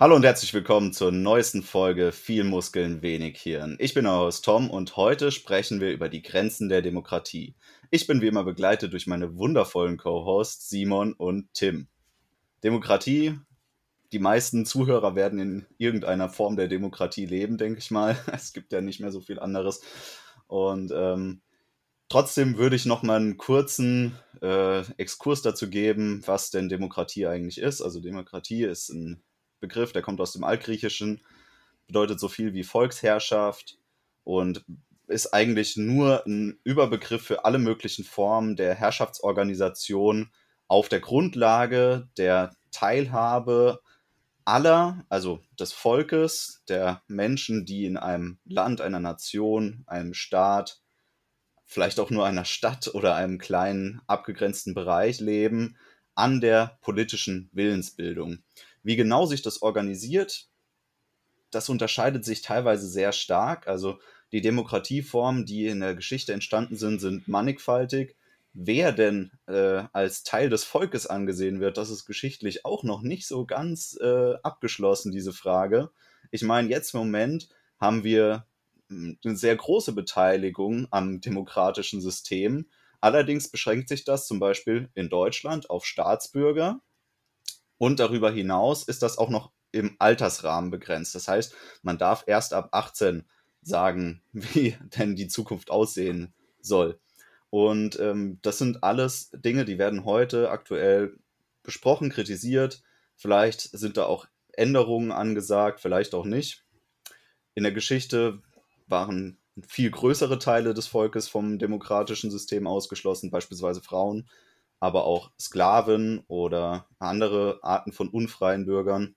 Hallo und herzlich willkommen zur neuesten Folge Viel Muskeln, wenig Hirn. Ich bin euer Host Tom und heute sprechen wir über die Grenzen der Demokratie. Ich bin wie immer begleitet durch meine wundervollen Co-Hosts Simon und Tim. Demokratie, die meisten Zuhörer werden in irgendeiner Form der Demokratie leben, denke ich mal. Es gibt ja nicht mehr so viel anderes. Und ähm, trotzdem würde ich noch mal einen kurzen äh, Exkurs dazu geben, was denn Demokratie eigentlich ist. Also Demokratie ist ein Begriff, der kommt aus dem Altgriechischen, bedeutet so viel wie Volksherrschaft und ist eigentlich nur ein Überbegriff für alle möglichen Formen der Herrschaftsorganisation auf der Grundlage der Teilhabe aller, also des Volkes, der Menschen, die in einem Land, einer Nation, einem Staat, vielleicht auch nur einer Stadt oder einem kleinen abgegrenzten Bereich leben, an der politischen Willensbildung. Wie genau sich das organisiert, das unterscheidet sich teilweise sehr stark. Also die Demokratieformen, die in der Geschichte entstanden sind, sind mannigfaltig. Wer denn äh, als Teil des Volkes angesehen wird, das ist geschichtlich auch noch nicht so ganz äh, abgeschlossen, diese Frage. Ich meine, jetzt im Moment haben wir hm, eine sehr große Beteiligung am demokratischen System. Allerdings beschränkt sich das zum Beispiel in Deutschland auf Staatsbürger und darüber hinaus ist das auch noch im Altersrahmen begrenzt. Das heißt, man darf erst ab 18 sagen, wie denn die Zukunft aussehen soll. Und ähm, das sind alles Dinge, die werden heute aktuell besprochen, kritisiert. Vielleicht sind da auch Änderungen angesagt, vielleicht auch nicht. In der Geschichte waren viel größere Teile des Volkes vom demokratischen System ausgeschlossen, beispielsweise Frauen aber auch Sklaven oder andere Arten von unfreien Bürgern.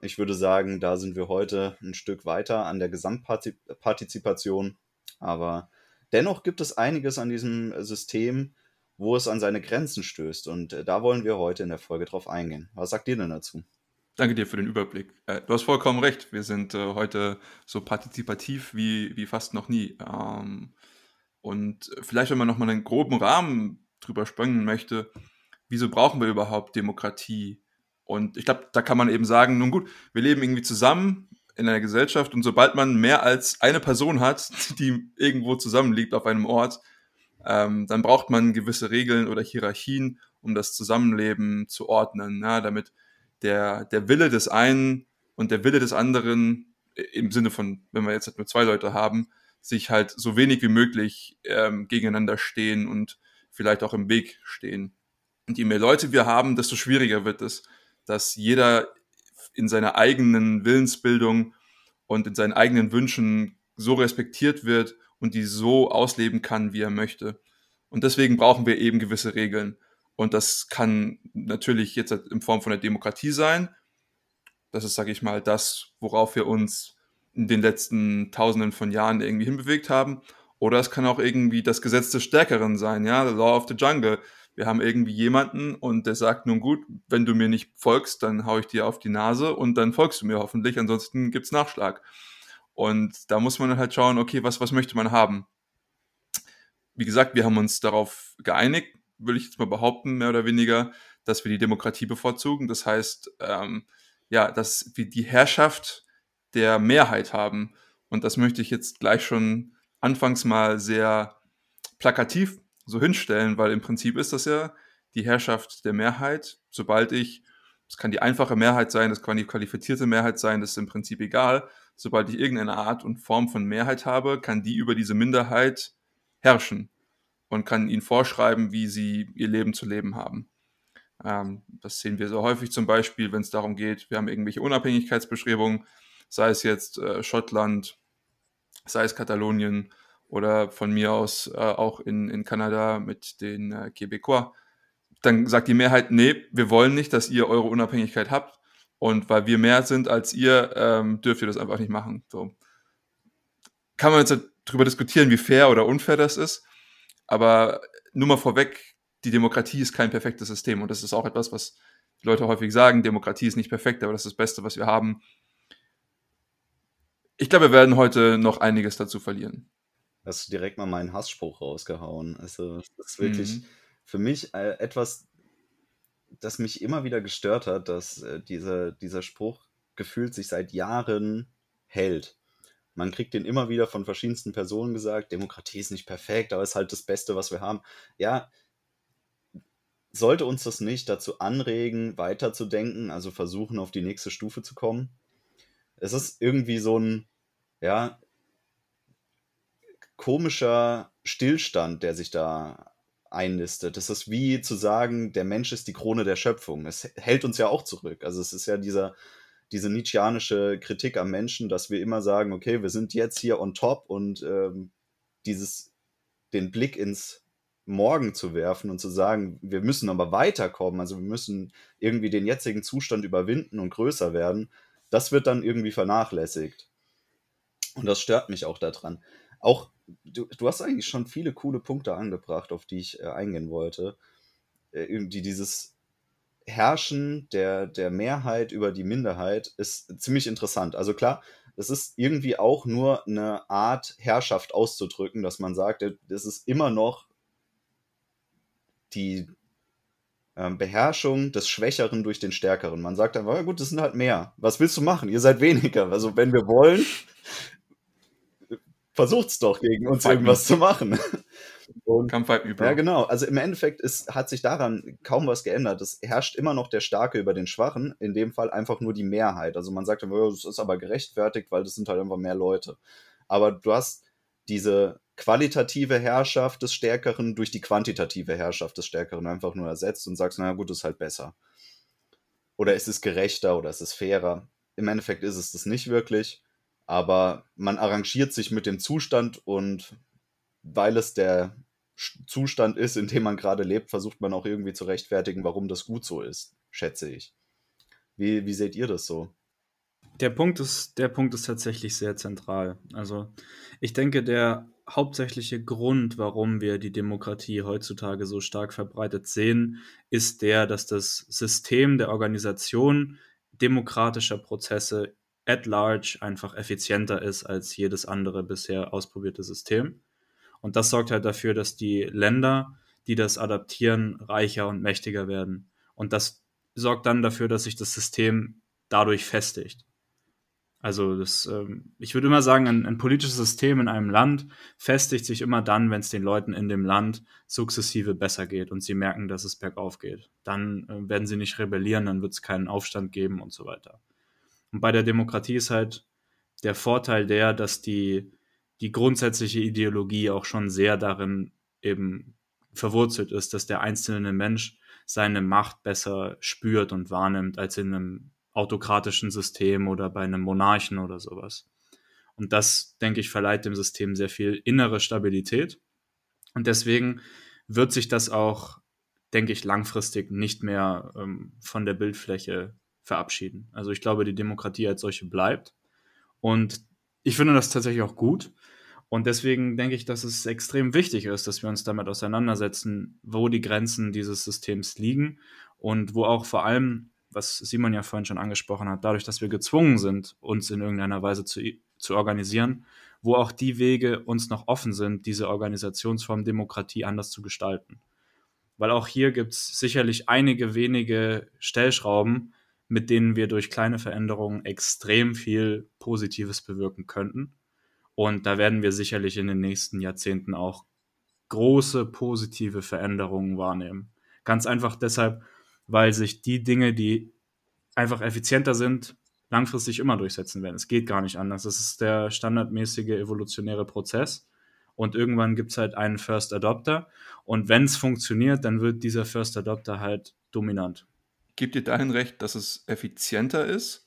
Ich würde sagen, da sind wir heute ein Stück weiter an der Gesamtpartizipation. Aber dennoch gibt es einiges an diesem System, wo es an seine Grenzen stößt. Und äh, da wollen wir heute in der Folge drauf eingehen. Was sagt ihr denn dazu? Danke dir für den Überblick. Äh, du hast vollkommen recht. Wir sind äh, heute so partizipativ wie, wie fast noch nie. Ähm, und vielleicht, wenn man nochmal einen groben Rahmen drüber springen möchte, wieso brauchen wir überhaupt Demokratie? Und ich glaube, da kann man eben sagen, nun gut, wir leben irgendwie zusammen in einer Gesellschaft und sobald man mehr als eine Person hat, die irgendwo zusammenliegt auf einem Ort, ähm, dann braucht man gewisse Regeln oder Hierarchien, um das Zusammenleben zu ordnen, ja, damit der, der Wille des einen und der Wille des anderen, im Sinne von, wenn wir jetzt halt nur zwei Leute haben, sich halt so wenig wie möglich ähm, gegeneinander stehen und vielleicht auch im Weg stehen. Und je mehr Leute wir haben, desto schwieriger wird es, dass jeder in seiner eigenen Willensbildung und in seinen eigenen Wünschen so respektiert wird und die so ausleben kann, wie er möchte. Und deswegen brauchen wir eben gewisse Regeln. Und das kann natürlich jetzt in Form von der Demokratie sein. Das ist, sage ich mal, das, worauf wir uns in den letzten Tausenden von Jahren irgendwie hinbewegt haben. Oder es kann auch irgendwie das Gesetz des Stärkeren sein, ja, the Law of the Jungle. Wir haben irgendwie jemanden und der sagt, nun gut, wenn du mir nicht folgst, dann hau ich dir auf die Nase und dann folgst du mir hoffentlich, ansonsten gibt's Nachschlag. Und da muss man halt schauen, okay, was, was möchte man haben? Wie gesagt, wir haben uns darauf geeinigt, will ich jetzt mal behaupten, mehr oder weniger, dass wir die Demokratie bevorzugen. Das heißt, ähm, ja, dass wir die Herrschaft der Mehrheit haben. Und das möchte ich jetzt gleich schon anfangs mal sehr plakativ so hinstellen, weil im Prinzip ist das ja die Herrschaft der Mehrheit. Sobald ich, es kann die einfache Mehrheit sein, es kann die qualifizierte Mehrheit sein, das ist im Prinzip egal. Sobald ich irgendeine Art und Form von Mehrheit habe, kann die über diese Minderheit herrschen und kann ihnen vorschreiben, wie sie ihr Leben zu leben haben. Ähm, das sehen wir so häufig zum Beispiel, wenn es darum geht, wir haben irgendwelche Unabhängigkeitsbestrebungen, sei es jetzt äh, Schottland, sei es Katalonien oder von mir aus äh, auch in, in Kanada mit den äh, Quebecois. Dann sagt die Mehrheit, nee, wir wollen nicht, dass ihr eure Unabhängigkeit habt. Und weil wir mehr sind als ihr, ähm, dürft ihr das einfach nicht machen. So. Kann man jetzt darüber diskutieren, wie fair oder unfair das ist. Aber nur mal vorweg, die Demokratie ist kein perfektes System. Und das ist auch etwas, was Leute häufig sagen. Demokratie ist nicht perfekt, aber das ist das Beste, was wir haben. Ich glaube, wir werden heute noch einiges dazu verlieren. Hast du direkt mal meinen Hassspruch rausgehauen. Also, das ist wirklich mhm. für mich äh, etwas, das mich immer wieder gestört hat, dass äh, dieser, dieser Spruch gefühlt sich seit Jahren hält. Man kriegt den immer wieder von verschiedensten Personen gesagt, Demokratie ist nicht perfekt, aber ist halt das Beste, was wir haben. Ja, sollte uns das nicht dazu anregen, weiterzudenken, also versuchen, auf die nächste Stufe zu kommen? Es ist irgendwie so ein, ja, komischer Stillstand, der sich da einlistet. Das ist wie zu sagen, der Mensch ist die Krone der Schöpfung. Es hält uns ja auch zurück. Also es ist ja dieser, diese Nietzscheanische Kritik am Menschen, dass wir immer sagen, okay, wir sind jetzt hier on top und ähm, dieses, den Blick ins Morgen zu werfen und zu sagen, wir müssen aber weiterkommen, also wir müssen irgendwie den jetzigen Zustand überwinden und größer werden, das wird dann irgendwie vernachlässigt. Und das stört mich auch daran. Auch, du, du hast eigentlich schon viele coole Punkte angebracht, auf die ich äh, eingehen wollte. Äh, die, dieses Herrschen der, der Mehrheit über die Minderheit ist ziemlich interessant. Also klar, es ist irgendwie auch nur eine Art Herrschaft auszudrücken, dass man sagt, es ist immer noch die ähm, Beherrschung des Schwächeren durch den Stärkeren. Man sagt einfach, ja gut, das sind halt mehr. Was willst du machen? Ihr seid weniger. Also wenn wir wollen, versucht's doch gegen uns irgendwas zu machen. Und, Kampfheit über. Ja, genau. Also im Endeffekt ist, hat sich daran kaum was geändert. Es herrscht immer noch der Starke über den Schwachen, in dem Fall einfach nur die Mehrheit. Also man sagt, das ist aber gerechtfertigt, weil das sind halt einfach mehr Leute. Aber du hast diese qualitative Herrschaft des Stärkeren durch die quantitative Herrschaft des Stärkeren einfach nur ersetzt und sagst, naja gut, ist halt besser. Oder ist es gerechter oder ist es fairer? Im Endeffekt ist es das nicht wirklich, aber man arrangiert sich mit dem Zustand und weil es der Zustand ist, in dem man gerade lebt, versucht man auch irgendwie zu rechtfertigen, warum das gut so ist, schätze ich. Wie, wie seht ihr das so? Der Punkt, ist, der Punkt ist tatsächlich sehr zentral. Also ich denke, der hauptsächliche Grund, warum wir die Demokratie heutzutage so stark verbreitet sehen, ist der, dass das System der Organisation demokratischer Prozesse at large einfach effizienter ist als jedes andere bisher ausprobierte System. Und das sorgt halt dafür, dass die Länder, die das adaptieren, reicher und mächtiger werden. Und das sorgt dann dafür, dass sich das System dadurch festigt. Also das, ähm, ich würde immer sagen, ein, ein, politisches System in einem Land festigt sich immer dann, wenn es den Leuten in dem Land sukzessive besser geht und sie merken, dass es bergauf geht. Dann äh, werden sie nicht rebellieren, dann wird es keinen Aufstand geben und so weiter. Und bei der Demokratie ist halt der Vorteil der, dass die, die grundsätzliche Ideologie auch schon sehr darin eben verwurzelt ist, dass der einzelne Mensch seine Macht besser spürt und wahrnimmt als in einem autokratischen System oder bei einem Monarchen oder sowas. Und das, denke ich, verleiht dem System sehr viel innere Stabilität. Und deswegen wird sich das auch, denke ich, langfristig nicht mehr ähm, von der Bildfläche verabschieden. Also ich glaube, die Demokratie als solche bleibt. Und ich finde das tatsächlich auch gut. Und deswegen denke ich, dass es extrem wichtig ist, dass wir uns damit auseinandersetzen, wo die Grenzen dieses Systems liegen und wo auch vor allem was Simon ja vorhin schon angesprochen hat, dadurch, dass wir gezwungen sind, uns in irgendeiner Weise zu, zu organisieren, wo auch die Wege uns noch offen sind, diese Organisationsform Demokratie anders zu gestalten. Weil auch hier gibt es sicherlich einige wenige Stellschrauben, mit denen wir durch kleine Veränderungen extrem viel Positives bewirken könnten. Und da werden wir sicherlich in den nächsten Jahrzehnten auch große positive Veränderungen wahrnehmen. Ganz einfach deshalb, weil sich die Dinge, die einfach effizienter sind, langfristig immer durchsetzen werden. Es geht gar nicht anders. Das ist der standardmäßige evolutionäre Prozess. Und irgendwann gibt es halt einen First Adopter. Und wenn es funktioniert, dann wird dieser First Adopter halt dominant. Gibt dir dahin recht, dass es effizienter ist?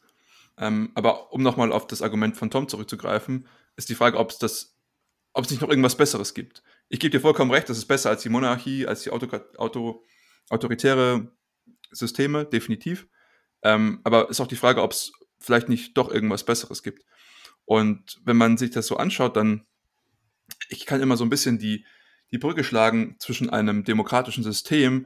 Ähm, aber um nochmal auf das Argument von Tom zurückzugreifen, ist die Frage, ob es das, ob es nicht noch irgendwas Besseres gibt. Ich gebe dir vollkommen recht, das ist besser als die Monarchie, als die Auto, Auto, autoritäre Systeme, definitiv. Ähm, aber ist auch die Frage, ob es vielleicht nicht doch irgendwas Besseres gibt. Und wenn man sich das so anschaut, dann, ich kann immer so ein bisschen die, die Brücke schlagen zwischen einem demokratischen System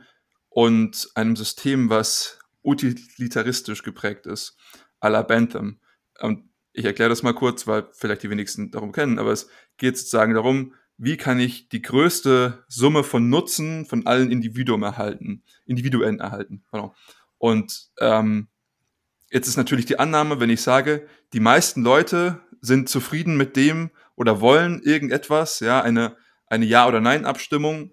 und einem System, was utilitaristisch geprägt ist, à la Bentham. Und ich erkläre das mal kurz, weil vielleicht die wenigsten darum kennen, aber es geht sozusagen darum, wie kann ich die größte Summe von Nutzen von allen Individuen erhalten, Individuen erhalten. Pardon. Und ähm, Jetzt ist natürlich die Annahme, wenn ich sage, die meisten Leute sind zufrieden mit dem oder wollen irgendetwas, ja, eine, eine Ja- oder Nein-Abstimmung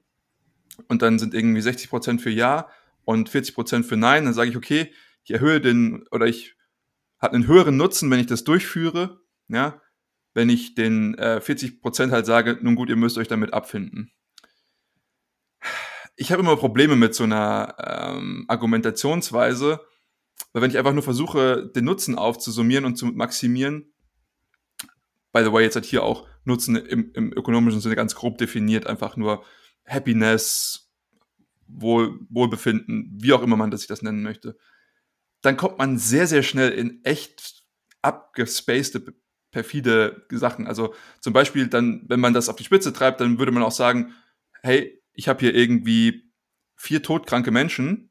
und dann sind irgendwie 60% für Ja und 40% für Nein, dann sage ich, okay, ich erhöhe den oder ich habe einen höheren Nutzen, wenn ich das durchführe, ja, wenn ich den äh, 40% halt sage, nun gut, ihr müsst euch damit abfinden. Ich habe immer Probleme mit so einer ähm, Argumentationsweise, weil wenn ich einfach nur versuche, den Nutzen aufzusummieren und zu maximieren, by the way, jetzt hat hier auch Nutzen im, im ökonomischen Sinne ganz grob definiert, einfach nur Happiness, Wohl, Wohlbefinden, wie auch immer man das sich das nennen möchte, dann kommt man sehr, sehr schnell in echt abgespacede, perfide Sachen. Also zum Beispiel dann, wenn man das auf die Spitze treibt, dann würde man auch sagen, hey, ich habe hier irgendwie vier todkranke Menschen,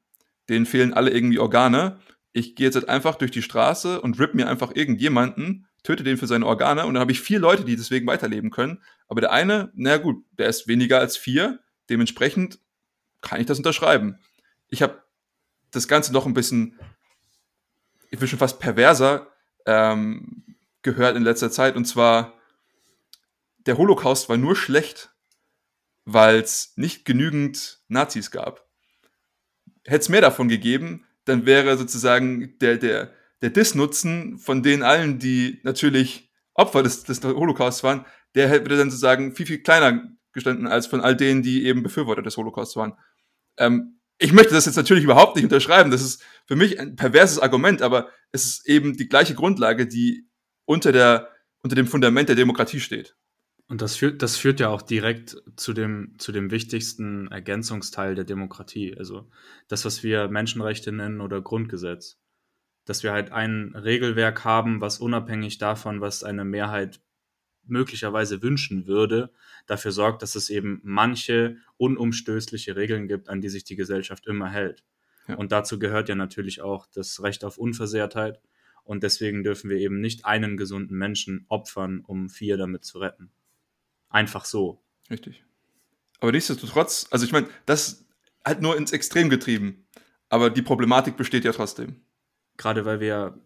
denen fehlen alle irgendwie Organe. Ich gehe jetzt halt einfach durch die Straße und rip mir einfach irgendjemanden, töte den für seine Organe und dann habe ich vier Leute, die deswegen weiterleben können. Aber der eine, na gut, der ist weniger als vier, dementsprechend kann ich das unterschreiben. Ich habe das Ganze noch ein bisschen, ich will schon fast perverser ähm, gehört in letzter Zeit und zwar der Holocaust war nur schlecht, weil es nicht genügend Nazis gab. Hätte es mehr davon gegeben, dann wäre sozusagen der, der, der Disnutzen von denen allen, die natürlich Opfer des, des Holocausts waren, der hätte dann sozusagen viel, viel kleiner gestanden als von all denen, die eben Befürworter des Holocausts waren. Ähm, ich möchte das jetzt natürlich überhaupt nicht unterschreiben. Das ist für mich ein perverses Argument, aber es ist eben die gleiche Grundlage, die unter, der, unter dem Fundament der Demokratie steht. Und das führt, das führt ja auch direkt zu dem, zu dem wichtigsten Ergänzungsteil der Demokratie. Also das, was wir Menschenrechte nennen oder Grundgesetz. Dass wir halt ein Regelwerk haben, was unabhängig davon, was eine Mehrheit möglicherweise wünschen würde, dafür sorgt, dass es eben manche unumstößliche Regeln gibt, an die sich die Gesellschaft immer hält. Ja. Und dazu gehört ja natürlich auch das Recht auf Unversehrtheit. Und deswegen dürfen wir eben nicht einen gesunden Menschen opfern, um vier damit zu retten. Einfach so. Richtig. Aber nichtsdestotrotz, also ich meine, das halt nur ins Extrem getrieben. Aber die Problematik besteht ja trotzdem. Gerade weil wir,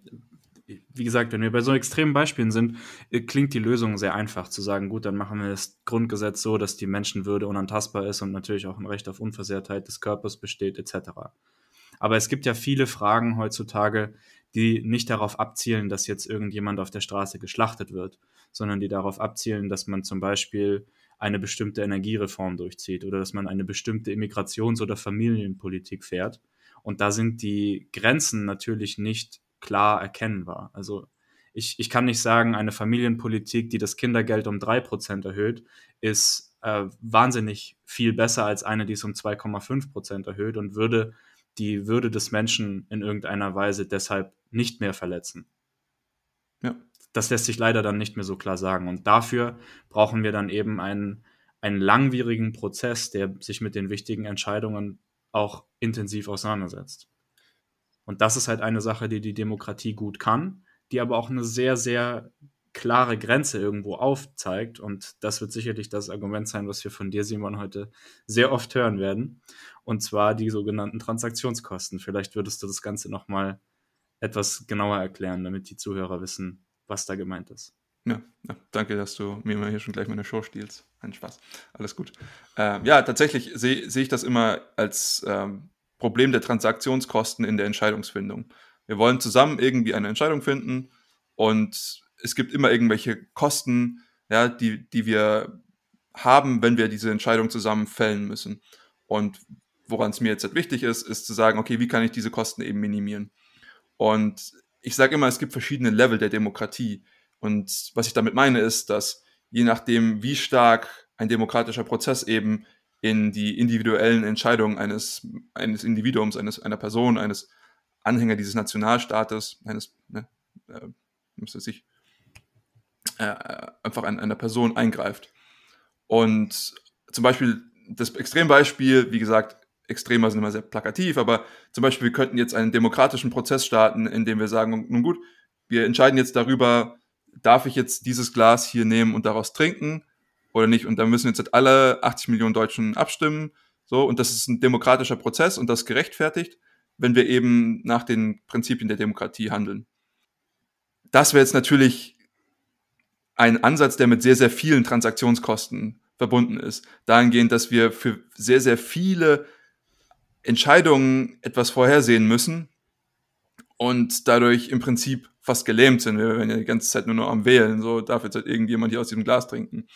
wie gesagt, wenn wir bei so extremen Beispielen sind, äh, klingt die Lösung sehr einfach zu sagen, gut, dann machen wir das Grundgesetz so, dass die Menschenwürde unantastbar ist und natürlich auch ein Recht auf Unversehrtheit des Körpers besteht, etc. Aber es gibt ja viele Fragen heutzutage, die nicht darauf abzielen, dass jetzt irgendjemand auf der Straße geschlachtet wird, sondern die darauf abzielen, dass man zum Beispiel eine bestimmte Energiereform durchzieht oder dass man eine bestimmte Immigrations- oder Familienpolitik fährt. Und da sind die Grenzen natürlich nicht klar erkennbar. Also ich, ich kann nicht sagen, eine Familienpolitik, die das Kindergeld um 3% erhöht, ist äh, wahnsinnig viel besser als eine, die es um 2,5% erhöht und würde die Würde des Menschen in irgendeiner Weise deshalb nicht mehr verletzen. Ja das lässt sich leider dann nicht mehr so klar sagen. Und dafür brauchen wir dann eben einen, einen langwierigen Prozess, der sich mit den wichtigen Entscheidungen auch intensiv auseinandersetzt. Und das ist halt eine Sache, die die Demokratie gut kann, die aber auch eine sehr, sehr klare Grenze irgendwo aufzeigt. Und das wird sicherlich das Argument sein, was wir von dir, Simon, heute sehr oft hören werden. Und zwar die sogenannten Transaktionskosten. Vielleicht würdest du das Ganze nochmal etwas genauer erklären, damit die Zuhörer wissen, was da gemeint ist. Ja, ja, danke, dass du mir mal hier schon gleich meine Show stiehlst. Ein Spaß. Alles gut. Ähm, ja, tatsächlich sehe seh ich das immer als ähm, Problem der Transaktionskosten in der Entscheidungsfindung. Wir wollen zusammen irgendwie eine Entscheidung finden und es gibt immer irgendwelche Kosten, ja, die, die wir haben, wenn wir diese Entscheidung zusammen fällen müssen. Und woran es mir jetzt halt wichtig ist, ist zu sagen, okay, wie kann ich diese Kosten eben minimieren? Und ich sage immer, es gibt verschiedene Level der Demokratie. Und was ich damit meine, ist, dass je nachdem, wie stark ein demokratischer Prozess eben in die individuellen Entscheidungen eines, eines Individuums, eines, einer Person, eines Anhänger dieses Nationalstaates, eines, ne, äh, müsste sich äh, einfach an einer Person eingreift. Und zum Beispiel das Extrembeispiel, wie gesagt, Extremer sind immer sehr plakativ, aber zum Beispiel, wir könnten jetzt einen demokratischen Prozess starten, in dem wir sagen, nun gut, wir entscheiden jetzt darüber, darf ich jetzt dieses Glas hier nehmen und daraus trinken oder nicht? Und dann müssen jetzt alle 80 Millionen Deutschen abstimmen. So, und das ist ein demokratischer Prozess und das gerechtfertigt. wenn wir eben nach den Prinzipien der Demokratie handeln. Das wäre jetzt natürlich ein Ansatz, der mit sehr, sehr vielen Transaktionskosten verbunden ist. Dahingehend, dass wir für sehr, sehr viele Entscheidungen etwas vorhersehen müssen und dadurch im Prinzip fast gelähmt sind. Wir werden ja die ganze Zeit nur noch am Wählen, so darf jetzt halt irgendjemand hier aus diesem Glas trinken.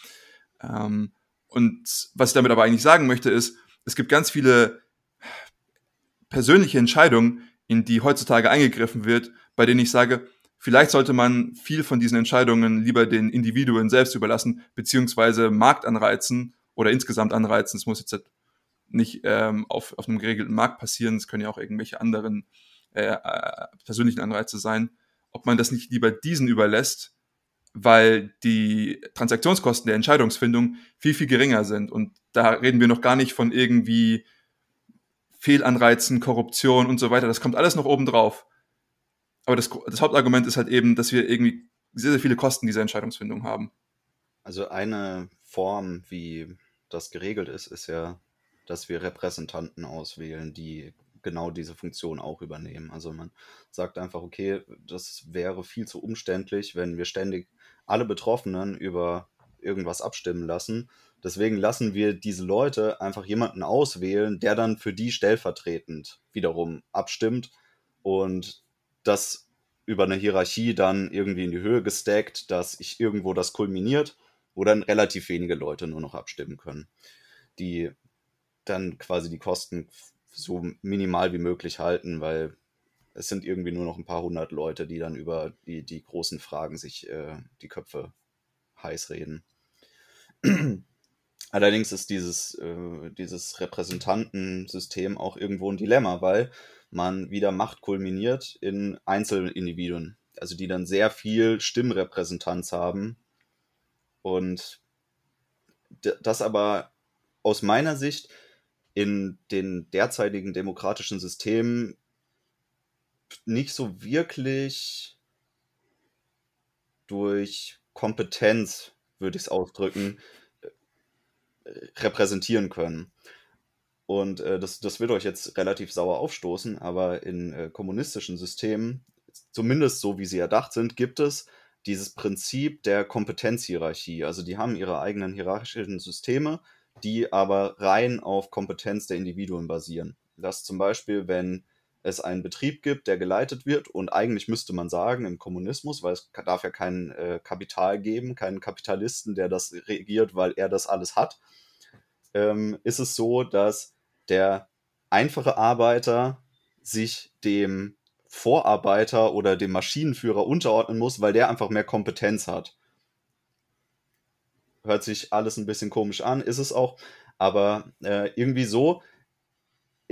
Ähm, und was ich damit aber eigentlich sagen möchte, ist, es gibt ganz viele persönliche Entscheidungen, in die heutzutage eingegriffen wird, bei denen ich sage, vielleicht sollte man viel von diesen Entscheidungen lieber den Individuen selbst überlassen, beziehungsweise Marktanreizen oder insgesamt anreizen. Es muss jetzt halt nicht ähm, auf, auf einem geregelten Markt passieren, es können ja auch irgendwelche anderen äh, äh, persönlichen Anreize sein, ob man das nicht lieber diesen überlässt, weil die Transaktionskosten der Entscheidungsfindung viel, viel geringer sind. Und da reden wir noch gar nicht von irgendwie Fehlanreizen, Korruption und so weiter. Das kommt alles noch oben drauf. Aber das, das Hauptargument ist halt eben, dass wir irgendwie sehr, sehr viele Kosten dieser Entscheidungsfindung haben. Also eine Form, wie das geregelt ist, ist ja, dass wir Repräsentanten auswählen, die genau diese Funktion auch übernehmen. Also man sagt einfach, okay, das wäre viel zu umständlich, wenn wir ständig alle Betroffenen über irgendwas abstimmen lassen. Deswegen lassen wir diese Leute einfach jemanden auswählen, der dann für die stellvertretend wiederum abstimmt und das über eine Hierarchie dann irgendwie in die Höhe gestackt, dass ich irgendwo das kulminiert, wo dann relativ wenige Leute nur noch abstimmen können, die dann quasi die Kosten so minimal wie möglich halten, weil es sind irgendwie nur noch ein paar hundert Leute, die dann über die, die großen Fragen sich äh, die Köpfe heiß reden. Allerdings ist dieses, äh, dieses Repräsentantensystem auch irgendwo ein Dilemma, weil man wieder Macht kulminiert in Einzelindividuen, also die dann sehr viel Stimmrepräsentanz haben. Und das aber aus meiner Sicht in den derzeitigen demokratischen Systemen nicht so wirklich durch Kompetenz, würde ich es ausdrücken, repräsentieren können. Und äh, das, das wird euch jetzt relativ sauer aufstoßen, aber in äh, kommunistischen Systemen, zumindest so wie sie erdacht sind, gibt es dieses Prinzip der Kompetenzhierarchie. Also die haben ihre eigenen hierarchischen Systeme, die aber rein auf Kompetenz der Individuen basieren. Das zum Beispiel, wenn es einen Betrieb gibt, der geleitet wird und eigentlich müsste man sagen im Kommunismus, weil es darf ja kein äh, Kapital geben, keinen Kapitalisten, der das regiert, weil er das alles hat, ähm, ist es so, dass der einfache Arbeiter sich dem Vorarbeiter oder dem Maschinenführer unterordnen muss, weil der einfach mehr Kompetenz hat. Hört sich alles ein bisschen komisch an, ist es auch, aber äh, irgendwie so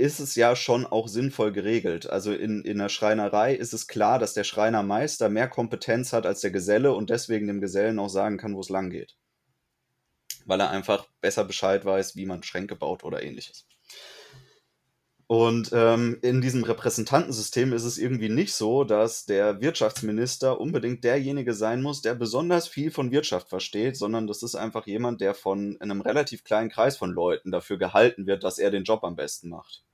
ist es ja schon auch sinnvoll geregelt. Also in, in der Schreinerei ist es klar, dass der Schreinermeister mehr Kompetenz hat als der Geselle und deswegen dem Gesellen auch sagen kann, wo es lang geht. Weil er einfach besser Bescheid weiß, wie man Schränke baut oder ähnliches. Und ähm, in diesem Repräsentantensystem ist es irgendwie nicht so, dass der Wirtschaftsminister unbedingt derjenige sein muss, der besonders viel von Wirtschaft versteht, sondern das ist einfach jemand, der von einem relativ kleinen Kreis von Leuten dafür gehalten wird, dass er den Job am besten macht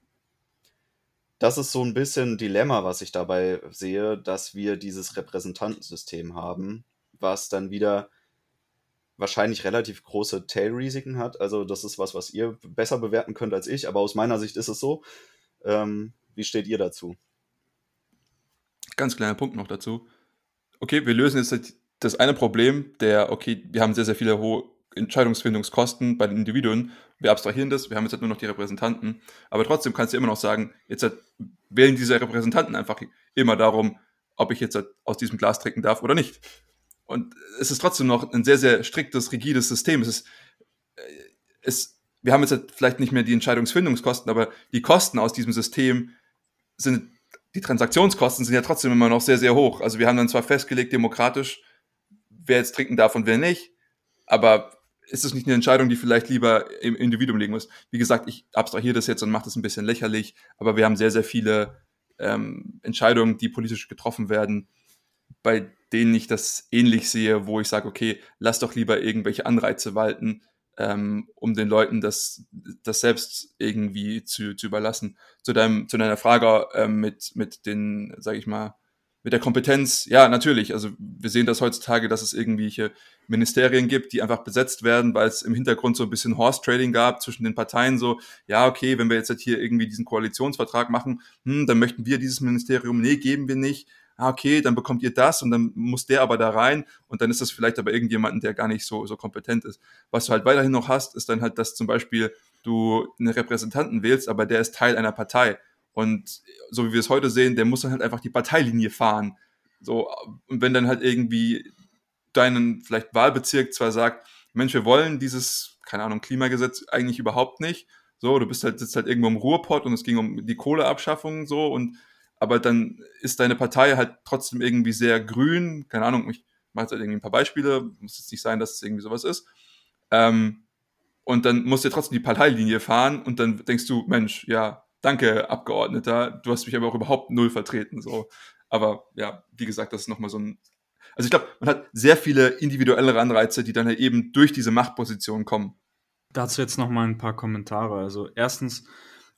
das ist so ein bisschen ein Dilemma, was ich dabei sehe, dass wir dieses Repräsentantensystem haben, was dann wieder wahrscheinlich relativ große Tail-Risiken hat. Also das ist was, was ihr besser bewerten könnt als ich, aber aus meiner Sicht ist es so. Ähm, wie steht ihr dazu? Ganz kleiner Punkt noch dazu. Okay, wir lösen jetzt das eine Problem, der, okay, wir haben sehr, sehr viele hohe Entscheidungsfindungskosten bei den Individuen. Wir abstrahieren das, wir haben jetzt halt nur noch die Repräsentanten. Aber trotzdem kannst du immer noch sagen, jetzt halt wählen diese Repräsentanten einfach immer darum, ob ich jetzt halt aus diesem Glas trinken darf oder nicht. Und es ist trotzdem noch ein sehr, sehr striktes, rigides System. Es ist, äh, es, wir haben jetzt halt vielleicht nicht mehr die Entscheidungsfindungskosten, aber die Kosten aus diesem System sind, die Transaktionskosten sind ja trotzdem immer noch sehr, sehr hoch. Also wir haben dann zwar festgelegt, demokratisch, wer jetzt trinken darf und wer nicht, aber ist es nicht eine Entscheidung, die vielleicht lieber im Individuum liegen muss? Wie gesagt, ich abstrahiere das jetzt und mache das ein bisschen lächerlich, aber wir haben sehr, sehr viele ähm, Entscheidungen, die politisch getroffen werden, bei denen ich das ähnlich sehe, wo ich sage, okay, lass doch lieber irgendwelche Anreize walten, ähm, um den Leuten das, das selbst irgendwie zu, zu überlassen. Zu, deinem, zu deiner Frage ähm, mit, mit den, sage ich mal, mit der Kompetenz, ja, natürlich. Also wir sehen das heutzutage, dass es irgendwelche Ministerien gibt, die einfach besetzt werden, weil es im Hintergrund so ein bisschen Horse Trading gab zwischen den Parteien. So, ja, okay, wenn wir jetzt halt hier irgendwie diesen Koalitionsvertrag machen, hm, dann möchten wir dieses Ministerium, nee, geben wir nicht ah, okay, dann bekommt ihr das und dann muss der aber da rein und dann ist das vielleicht aber irgendjemanden, der gar nicht so, so kompetent ist. Was du halt weiterhin noch hast, ist dann halt, dass zum Beispiel du einen Repräsentanten wählst, aber der ist Teil einer Partei. Und so wie wir es heute sehen, der muss dann halt einfach die Parteilinie fahren. So, und wenn dann halt irgendwie deinen vielleicht Wahlbezirk zwar sagt, Mensch, wir wollen dieses, keine Ahnung, Klimagesetz eigentlich überhaupt nicht. So, du bist halt, sitzt halt irgendwo im Ruhrpott und es ging um die Kohleabschaffung so und aber dann ist deine Partei halt trotzdem irgendwie sehr grün. Keine Ahnung, ich mache jetzt halt irgendwie ein paar Beispiele, muss jetzt nicht sein, dass es irgendwie sowas ist. Ähm, und dann musst du trotzdem die Parteilinie fahren und dann denkst du, Mensch, ja, danke, Abgeordneter, du hast mich aber auch überhaupt null vertreten. So. Aber ja, wie gesagt, das ist nochmal so ein. Also ich glaube, man hat sehr viele individuelle Anreize, die dann eben durch diese Machtposition kommen. Dazu jetzt nochmal ein paar Kommentare. Also erstens,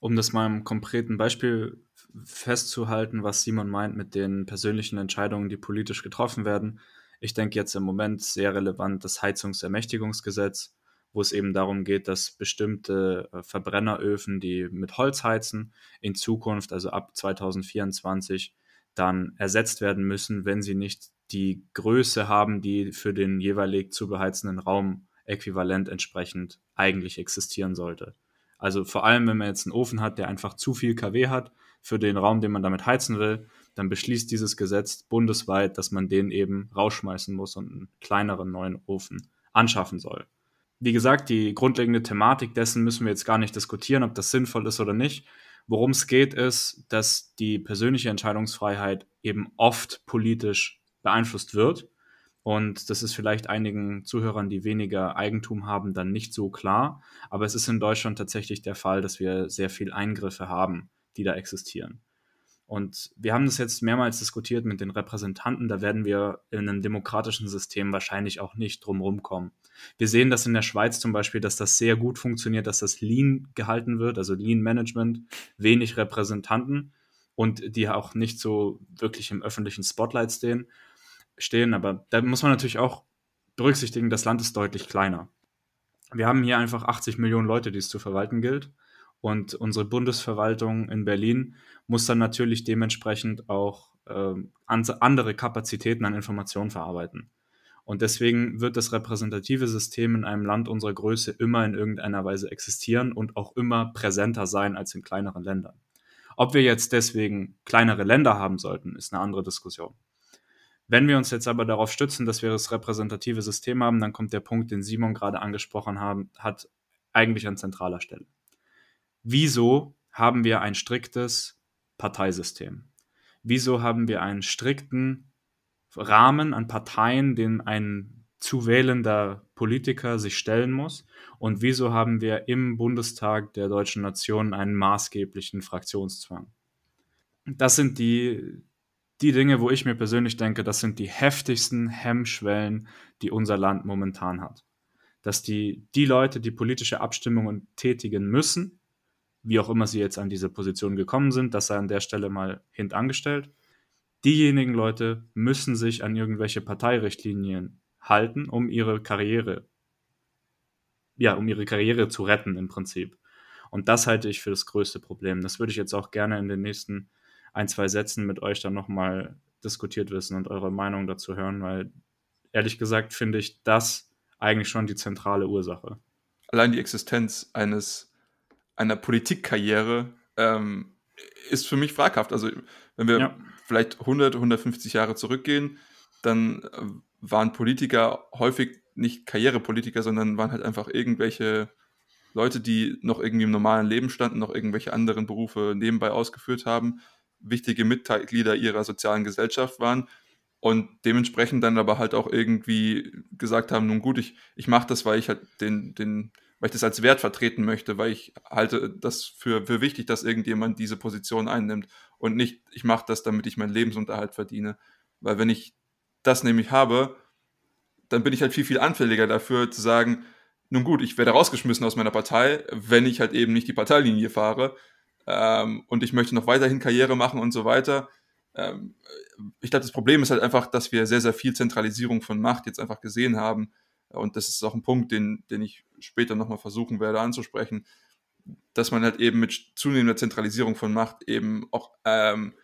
um das mal im konkreten Beispiel festzuhalten, was Simon meint mit den persönlichen Entscheidungen, die politisch getroffen werden. Ich denke jetzt im Moment sehr relevant das Heizungsermächtigungsgesetz, wo es eben darum geht, dass bestimmte äh, Verbrenneröfen, die mit Holz heizen, in Zukunft, also ab 2024, dann ersetzt werden müssen, wenn sie nicht die Größe haben, die für den jeweilig zu beheizenden Raum äquivalent entsprechend eigentlich existieren sollte. Also vor allem, wenn man jetzt einen Ofen hat, der einfach zu viel kW hat, für den Raum, den man damit heizen will, dann beschließt dieses Gesetz bundesweit, dass man den eben rausschmeißen muss und einen kleineren neuen Ofen anschaffen soll. Wie gesagt, die grundlegende Thematik dessen müssen wir jetzt gar nicht diskutieren, ob das sinnvoll ist oder nicht. Worum es geht, ist, dass die persönliche Entscheidungsfreiheit eben oft politisch beeinflusst wird. Und das ist vielleicht einigen Zuhörern, die weniger Eigentum haben, dann nicht so klar. Aber es ist in Deutschland tatsächlich der Fall, dass wir sehr viel Eingriffe haben die da existieren. Und wir haben das jetzt mehrmals diskutiert mit den Repräsentanten. Da werden wir in einem demokratischen System wahrscheinlich auch nicht drum kommen. Wir sehen das in der Schweiz zum Beispiel, dass das sehr gut funktioniert, dass das Lean gehalten wird, also Lean Management, wenig Repräsentanten und die auch nicht so wirklich im öffentlichen Spotlight stehen. stehen. Aber da muss man natürlich auch berücksichtigen, das Land ist deutlich kleiner. Wir haben hier einfach 80 Millionen Leute, die es zu verwalten gilt. Und unsere Bundesverwaltung in Berlin muss dann natürlich dementsprechend auch äh, andere Kapazitäten an Informationen verarbeiten. Und deswegen wird das repräsentative System in einem Land unserer Größe immer in irgendeiner Weise existieren und auch immer präsenter sein als in kleineren Ländern. Ob wir jetzt deswegen kleinere Länder haben sollten, ist eine andere Diskussion. Wenn wir uns jetzt aber darauf stützen, dass wir das repräsentative System haben, dann kommt der Punkt, den Simon gerade angesprochen haben, hat, eigentlich an zentraler Stelle wieso haben wir ein striktes Parteisystem? Wieso haben wir einen strikten Rahmen an Parteien, den ein zu wählender Politiker sich stellen muss? Und wieso haben wir im Bundestag der deutschen Nation einen maßgeblichen Fraktionszwang? Das sind die, die Dinge, wo ich mir persönlich denke, das sind die heftigsten Hemmschwellen, die unser Land momentan hat. Dass die, die Leute, die politische Abstimmungen tätigen müssen, wie auch immer sie jetzt an diese Position gekommen sind, das sei an der Stelle mal hintangestellt. Diejenigen Leute müssen sich an irgendwelche Parteirichtlinien halten, um ihre Karriere, ja, um ihre Karriere zu retten im Prinzip. Und das halte ich für das größte Problem. Das würde ich jetzt auch gerne in den nächsten ein, zwei Sätzen mit euch dann nochmal diskutiert wissen und eure Meinung dazu hören, weil ehrlich gesagt finde ich das eigentlich schon die zentrale Ursache. Allein die Existenz eines einer Politikkarriere ähm, ist für mich fraghaft. Also wenn wir ja. vielleicht 100, 150 Jahre zurückgehen, dann äh, waren Politiker häufig nicht Karrierepolitiker, sondern waren halt einfach irgendwelche Leute, die noch irgendwie im normalen Leben standen, noch irgendwelche anderen Berufe nebenbei ausgeführt haben, wichtige Mitglieder ihrer sozialen Gesellschaft waren und dementsprechend dann aber halt auch irgendwie gesagt haben, nun gut, ich, ich mache das, weil ich halt den, den, weil ich das als Wert vertreten möchte, weil ich halte das für, für wichtig, dass irgendjemand diese Position einnimmt und nicht, ich mache das, damit ich meinen Lebensunterhalt verdiene. Weil wenn ich das nämlich habe, dann bin ich halt viel, viel anfälliger dafür zu sagen, nun gut, ich werde rausgeschmissen aus meiner Partei, wenn ich halt eben nicht die Parteilinie fahre ähm, und ich möchte noch weiterhin Karriere machen und so weiter. Ähm, ich glaube, das Problem ist halt einfach, dass wir sehr, sehr viel Zentralisierung von Macht jetzt einfach gesehen haben. Und das ist auch ein Punkt, den, den ich später nochmal versuchen werde anzusprechen, dass man halt eben mit zunehmender Zentralisierung von Macht eben auch ähm,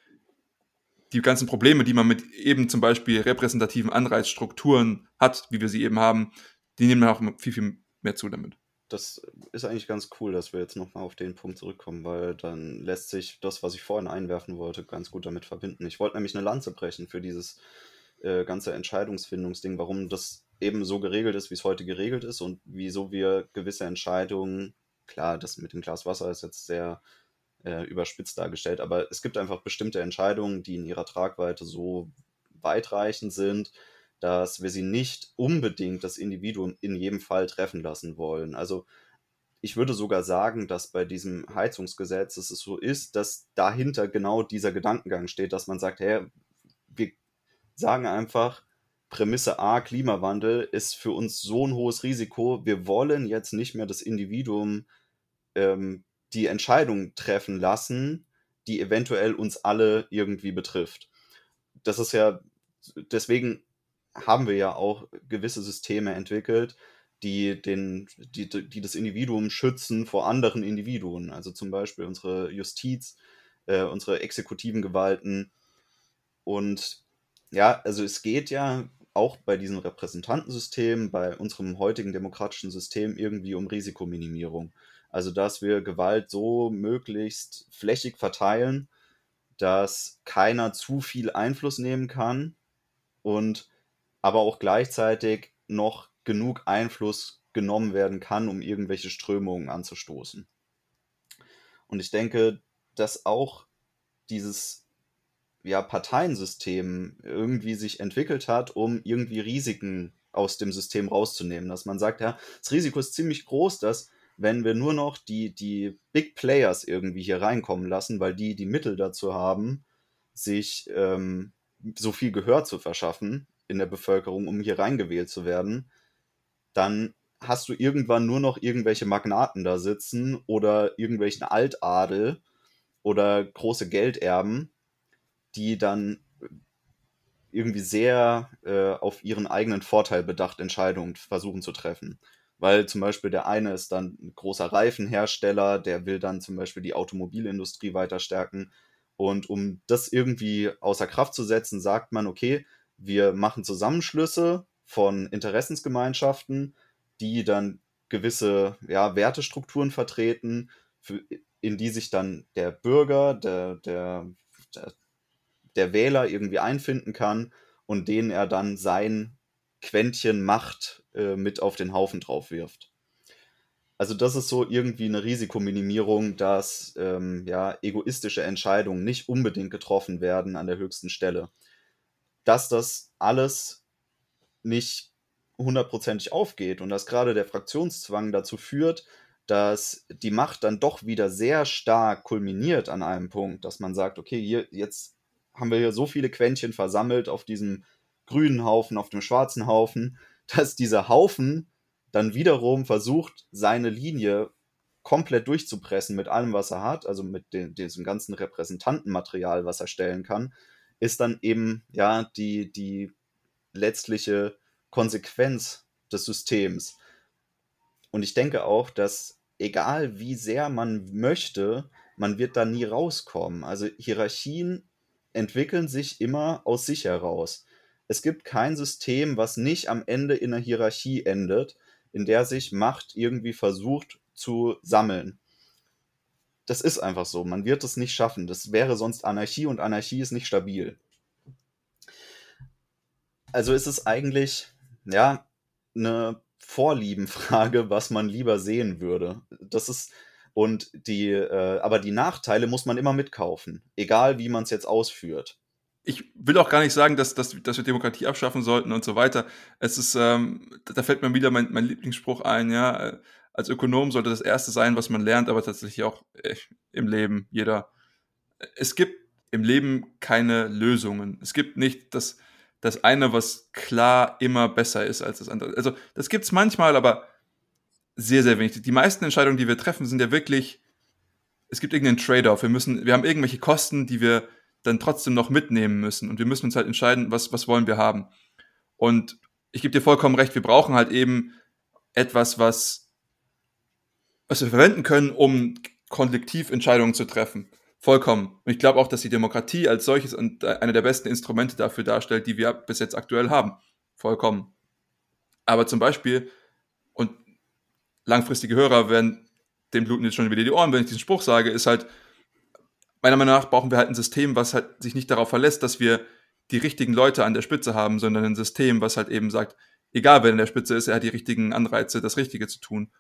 die ganzen Probleme, die man mit eben zum Beispiel repräsentativen Anreizstrukturen hat, wie wir sie eben haben, die nehmen auch viel, viel mehr zu damit das ist eigentlich ganz cool, dass wir jetzt nochmal auf den Punkt zurückkommen, weil dann lässt sich das, was ich vorhin einwerfen wollte, ganz gut damit verbinden. Ich wollte nämlich eine Lanze brechen für dieses äh, ganze Entscheidungsfindungsding, warum das eben so geregelt ist, wie es heute geregelt ist und wieso wir gewisse Entscheidungen, klar, das mit dem Glas Wasser ist jetzt sehr äh, überspitzt dargestellt, aber es gibt einfach bestimmte Entscheidungen, die in ihrer Tragweite so weitreichend sind, dass wir sie nicht unbedingt das Individuum in jedem Fall treffen lassen wollen. Also ich würde sogar sagen, dass bei diesem Heizungsgesetz es so ist, dass dahinter genau dieser Gedankengang steht, dass man sagt, hey, wir sagen einfach, Prämisse A, Klimawandel ist für uns so ein hohes Risiko, wir wollen jetzt nicht mehr das Individuum ähm, die Entscheidung treffen lassen, die eventuell uns alle irgendwie betrifft. Das ist ja, deswegen haben wir ja auch gewisse Systeme entwickelt, die, den, die, die das Individuum schützen vor anderen Individuen. Also zum Beispiel unsere Justiz, äh, unsere exekutiven Gewalten. Und ja, also es geht ja auch bei diesem Repräsentantensystem, bei unserem heutigen demokratischen System irgendwie um Risikominimierung. Also dass wir Gewalt so möglichst flächig verteilen, dass keiner zu viel Einfluss nehmen kann und aber auch gleichzeitig noch genug Einfluss genommen werden kann, um irgendwelche Strömungen anzustoßen. Und ich denke, dass auch dieses ja, Parteiensystem irgendwie sich entwickelt hat, um irgendwie Risiken aus dem System rauszunehmen. Dass man sagt, ja, das Risiko ist ziemlich groß, dass wenn wir nur noch die, die Big Players irgendwie hier reinkommen lassen, weil die die Mittel dazu haben, sich ähm, so viel Gehör zu verschaffen, in der Bevölkerung, um hier reingewählt zu werden, dann hast du irgendwann nur noch irgendwelche Magnaten da sitzen oder irgendwelchen Altadel oder große Gelderben, die dann irgendwie sehr äh, auf ihren eigenen Vorteil bedacht Entscheidungen versuchen zu treffen. Weil zum Beispiel der eine ist dann ein großer Reifenhersteller, der will dann zum Beispiel die Automobilindustrie weiter stärken. Und um das irgendwie außer Kraft zu setzen, sagt man, okay, wir machen Zusammenschlüsse von Interessensgemeinschaften, die dann gewisse ja, Wertestrukturen vertreten, für, in die sich dann der Bürger, der, der, der, der Wähler irgendwie einfinden kann und denen er dann sein Quäntchen Macht äh, mit auf den Haufen drauf wirft. Also das ist so irgendwie eine Risikominimierung, dass ähm, ja, egoistische Entscheidungen nicht unbedingt getroffen werden an der höchsten Stelle dass das alles nicht hundertprozentig aufgeht und dass gerade der Fraktionszwang dazu führt, dass die Macht dann doch wieder sehr stark kulminiert an einem Punkt, dass man sagt, okay, hier, jetzt haben wir hier so viele Quäntchen versammelt auf diesem grünen Haufen, auf dem schwarzen Haufen, dass dieser Haufen dann wiederum versucht, seine Linie komplett durchzupressen mit allem, was er hat, also mit dem, diesem ganzen Repräsentantenmaterial, was er stellen kann, ist dann eben ja die, die letztliche Konsequenz des Systems. Und ich denke auch, dass egal wie sehr man möchte, man wird da nie rauskommen. Also Hierarchien entwickeln sich immer aus sich heraus. Es gibt kein System, was nicht am Ende in einer Hierarchie endet, in der sich Macht irgendwie versucht zu sammeln das ist einfach so. Man wird es nicht schaffen. Das wäre sonst Anarchie und Anarchie ist nicht stabil. Also ist es eigentlich, ja, eine Vorliebenfrage, was man lieber sehen würde. Das ist, und die, äh, aber die Nachteile muss man immer mitkaufen, egal wie man es jetzt ausführt. Ich will auch gar nicht sagen, dass, dass, dass wir Demokratie abschaffen sollten und so weiter. Es ist, ähm, da fällt mir wieder mein, mein Lieblingsspruch ein, ja, äh, als Ökonom sollte das Erste sein, was man lernt, aber tatsächlich auch äh, im Leben jeder. Es gibt im Leben keine Lösungen. Es gibt nicht das, das eine, was klar immer besser ist als das andere. Also das gibt es manchmal, aber sehr, sehr wenig. Die meisten Entscheidungen, die wir treffen, sind ja wirklich, es gibt irgendeinen Trade-off. Wir müssen, wir haben irgendwelche Kosten, die wir dann trotzdem noch mitnehmen müssen. Und wir müssen uns halt entscheiden, was, was wollen wir haben. Und ich gebe dir vollkommen recht, wir brauchen halt eben etwas, was, was wir verwenden können, um kollektiv Entscheidungen zu treffen. Vollkommen. Und ich glaube auch, dass die Demokratie als solches eine der besten Instrumente dafür darstellt, die wir bis jetzt aktuell haben. Vollkommen. Aber zum Beispiel, langfristige Hörer werden dem bluten jetzt schon wieder die Ohren, wenn ich diesen Spruch sage, ist halt, meiner Meinung nach brauchen wir halt ein System, was halt sich nicht darauf verlässt, dass wir die richtigen Leute an der Spitze haben, sondern ein System, was halt eben sagt, egal wer in der Spitze ist, er hat die richtigen Anreize, das Richtige zu tun.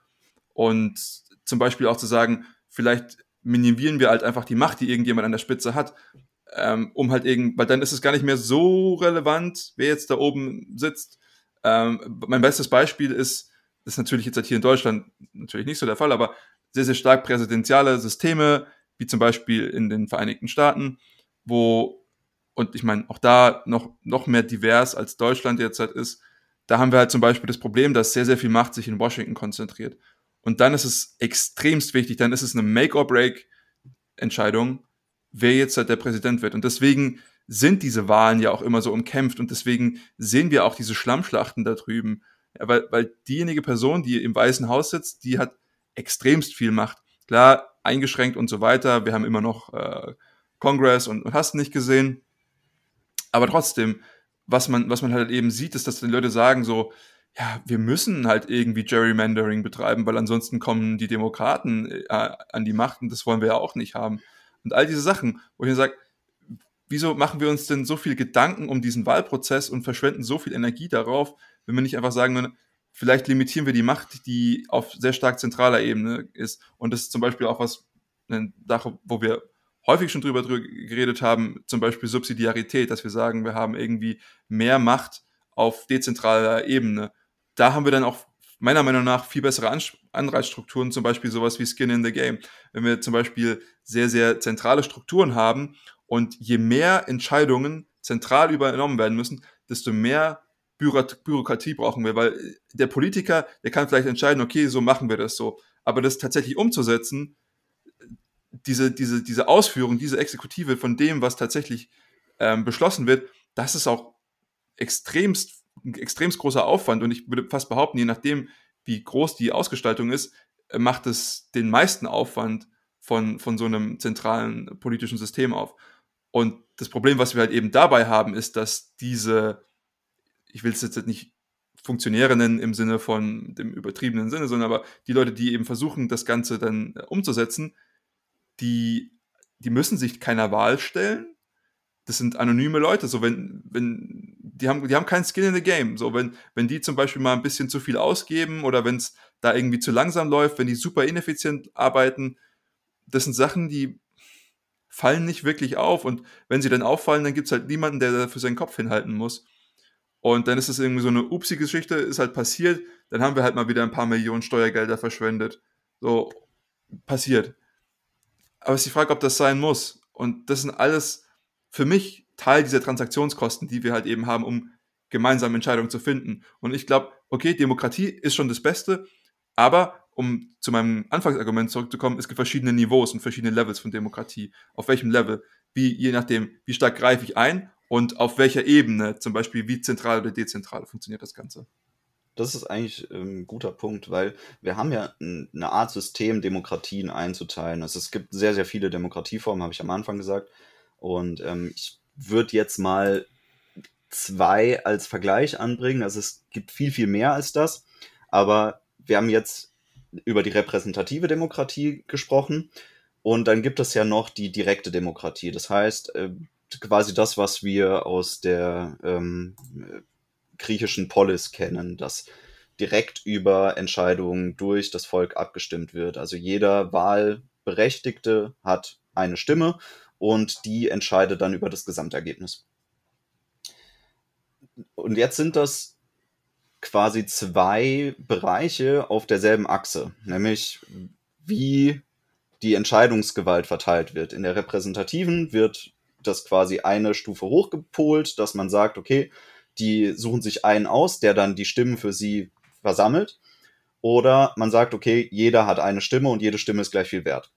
Und zum Beispiel auch zu sagen, vielleicht minimieren wir halt einfach die Macht, die irgendjemand an der Spitze hat, ähm, um halt irgend, weil dann ist es gar nicht mehr so relevant, wer jetzt da oben sitzt. Ähm, mein bestes Beispiel ist, das ist natürlich jetzt halt hier in Deutschland natürlich nicht so der Fall, aber sehr, sehr stark präsidentiale Systeme, wie zum Beispiel in den Vereinigten Staaten, wo, und ich meine, auch da noch, noch mehr divers als Deutschland jetzt halt ist, da haben wir halt zum Beispiel das Problem, dass sehr, sehr viel Macht sich in Washington konzentriert. Und dann ist es extremst wichtig, dann ist es eine Make-or-Break-Entscheidung, wer jetzt halt der Präsident wird. Und deswegen sind diese Wahlen ja auch immer so umkämpft und deswegen sehen wir auch diese Schlammschlachten da drüben. Weil, weil diejenige Person, die im Weißen Haus sitzt, die hat extremst viel Macht. Klar, eingeschränkt und so weiter. Wir haben immer noch äh, Congress und, und hast nicht gesehen. Aber trotzdem, was man, was man halt eben sieht, ist, dass die Leute sagen so, ja, wir müssen halt irgendwie Gerrymandering betreiben, weil ansonsten kommen die Demokraten äh, an die Macht und das wollen wir ja auch nicht haben. Und all diese Sachen, wo ich mir sage, wieso machen wir uns denn so viel Gedanken um diesen Wahlprozess und verschwenden so viel Energie darauf, wenn wir nicht einfach sagen, vielleicht limitieren wir die Macht, die auf sehr stark zentraler Ebene ist. Und das ist zum Beispiel auch was, eine Sache, wo wir häufig schon drüber, drüber geredet haben, zum Beispiel Subsidiarität, dass wir sagen, wir haben irgendwie mehr Macht auf dezentraler Ebene. Da haben wir dann auch meiner Meinung nach viel bessere Anreizstrukturen, zum Beispiel sowas wie Skin in the Game. Wenn wir zum Beispiel sehr, sehr zentrale Strukturen haben und je mehr Entscheidungen zentral übernommen werden müssen, desto mehr Bürokratie brauchen wir, weil der Politiker, der kann vielleicht entscheiden, okay, so machen wir das so. Aber das tatsächlich umzusetzen, diese, diese, diese Ausführung, diese Exekutive von dem, was tatsächlich ähm, beschlossen wird, das ist auch extremst, ein extremst großer Aufwand. Und ich würde fast behaupten, je nachdem, wie groß die Ausgestaltung ist, äh, macht es den meisten Aufwand von, von so einem zentralen politischen System auf. Und das Problem, was wir halt eben dabei haben, ist, dass diese, ich will es jetzt nicht Funktionäre nennen im Sinne von dem übertriebenen Sinne, sondern aber die Leute, die eben versuchen, das Ganze dann äh, umzusetzen, die, die müssen sich keiner Wahl stellen. Das sind anonyme Leute. So, wenn, wenn, die haben, die haben keinen Skin in the Game. So, wenn, wenn die zum Beispiel mal ein bisschen zu viel ausgeben oder wenn es da irgendwie zu langsam läuft, wenn die super ineffizient arbeiten, das sind Sachen, die fallen nicht wirklich auf. Und wenn sie dann auffallen, dann gibt es halt niemanden, der da für seinen Kopf hinhalten muss. Und dann ist es irgendwie so eine Upsi-Geschichte, ist halt passiert. Dann haben wir halt mal wieder ein paar Millionen Steuergelder verschwendet. So, passiert. Aber es ist die Frage, ob das sein muss. Und das sind alles für mich Teil dieser Transaktionskosten, die wir halt eben haben, um gemeinsame Entscheidungen zu finden. Und ich glaube, okay, Demokratie ist schon das Beste, aber um zu meinem Anfangsargument zurückzukommen, es gibt verschiedene Niveaus und verschiedene Levels von Demokratie. Auf welchem Level? Wie, je nachdem, wie stark greife ich ein und auf welcher Ebene, zum Beispiel wie zentral oder dezentral funktioniert das Ganze. Das ist eigentlich ein ähm, guter Punkt, weil wir haben ja eine Art System, Demokratien einzuteilen. Also es gibt sehr, sehr viele Demokratieformen, habe ich am Anfang gesagt. Und ähm, ich würde jetzt mal zwei als Vergleich anbringen. Also es gibt viel, viel mehr als das. Aber wir haben jetzt über die repräsentative Demokratie gesprochen. Und dann gibt es ja noch die direkte Demokratie. Das heißt, äh, quasi das, was wir aus der ähm, griechischen Polis kennen, dass direkt über Entscheidungen durch das Volk abgestimmt wird. Also jeder Wahlberechtigte hat eine Stimme und die entscheidet dann über das Gesamtergebnis. Und jetzt sind das quasi zwei Bereiche auf derselben Achse, nämlich wie die Entscheidungsgewalt verteilt wird. In der repräsentativen wird das quasi eine Stufe hochgepolt, dass man sagt, okay, die suchen sich einen aus, der dann die Stimmen für sie versammelt. Oder man sagt, okay, jeder hat eine Stimme und jede Stimme ist gleich viel wert.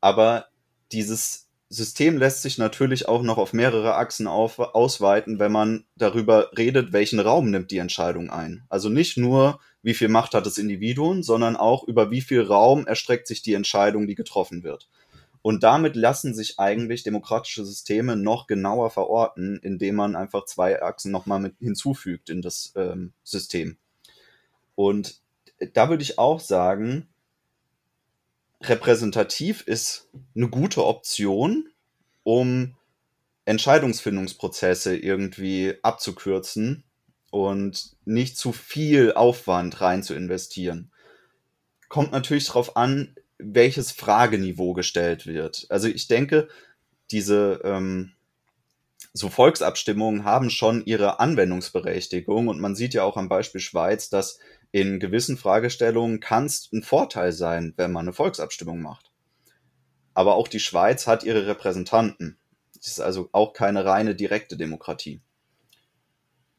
Aber dieses System lässt sich natürlich auch noch auf mehrere Achsen auf, ausweiten, wenn man darüber redet, welchen Raum nimmt die Entscheidung ein. Also nicht nur, wie viel Macht hat das Individuum, sondern auch über wie viel Raum erstreckt sich die Entscheidung, die getroffen wird. Und damit lassen sich eigentlich demokratische Systeme noch genauer verorten, indem man einfach zwei Achsen nochmal mit hinzufügt in das ähm, System. Und da würde ich auch sagen, repräsentativ ist eine gute Option, um Entscheidungsfindungsprozesse irgendwie abzukürzen und nicht zu viel Aufwand rein zu investieren. Kommt natürlich darauf an, welches Frageniveau gestellt wird. Also ich denke, diese ähm, so Volksabstimmungen haben schon ihre Anwendungsberechtigung und man sieht ja auch am Beispiel Schweiz, dass in gewissen Fragestellungen kann es ein Vorteil sein, wenn man eine Volksabstimmung macht. Aber auch die Schweiz hat ihre Repräsentanten. Es ist also auch keine reine direkte Demokratie.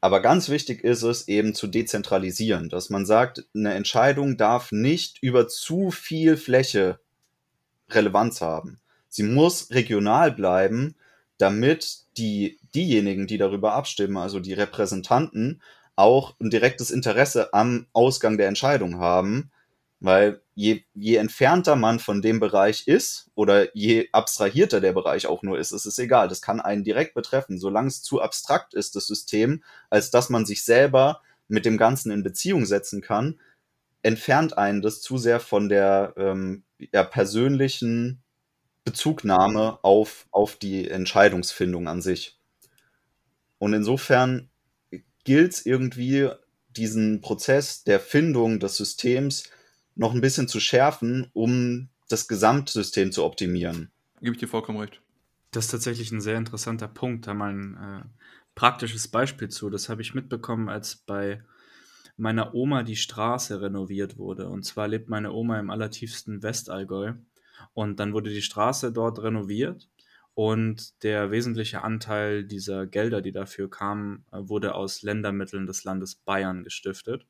Aber ganz wichtig ist es eben zu dezentralisieren, dass man sagt, eine Entscheidung darf nicht über zu viel Fläche Relevanz haben. Sie muss regional bleiben, damit die, diejenigen, die darüber abstimmen, also die Repräsentanten, auch ein direktes Interesse am Ausgang der Entscheidung haben, weil je, je entfernter man von dem Bereich ist oder je abstrahierter der Bereich auch nur ist, ist es egal. Das kann einen direkt betreffen, solange es zu abstrakt ist, das System, als dass man sich selber mit dem Ganzen in Beziehung setzen kann, entfernt einen das zu sehr von der ähm, ja, persönlichen Bezugnahme auf, auf die Entscheidungsfindung an sich. Und insofern gilt es irgendwie, diesen Prozess der Findung des Systems noch ein bisschen zu schärfen, um das Gesamtsystem zu optimieren. Gebe ich dir vollkommen recht. Das ist tatsächlich ein sehr interessanter Punkt. Da mal ein äh, praktisches Beispiel zu. Das habe ich mitbekommen, als bei meiner Oma die Straße renoviert wurde. Und zwar lebt meine Oma im allertiefsten Westallgäu. Und dann wurde die Straße dort renoviert. Und der wesentliche Anteil dieser Gelder, die dafür kamen, äh, wurde aus Ländermitteln des Landes Bayern gestiftet.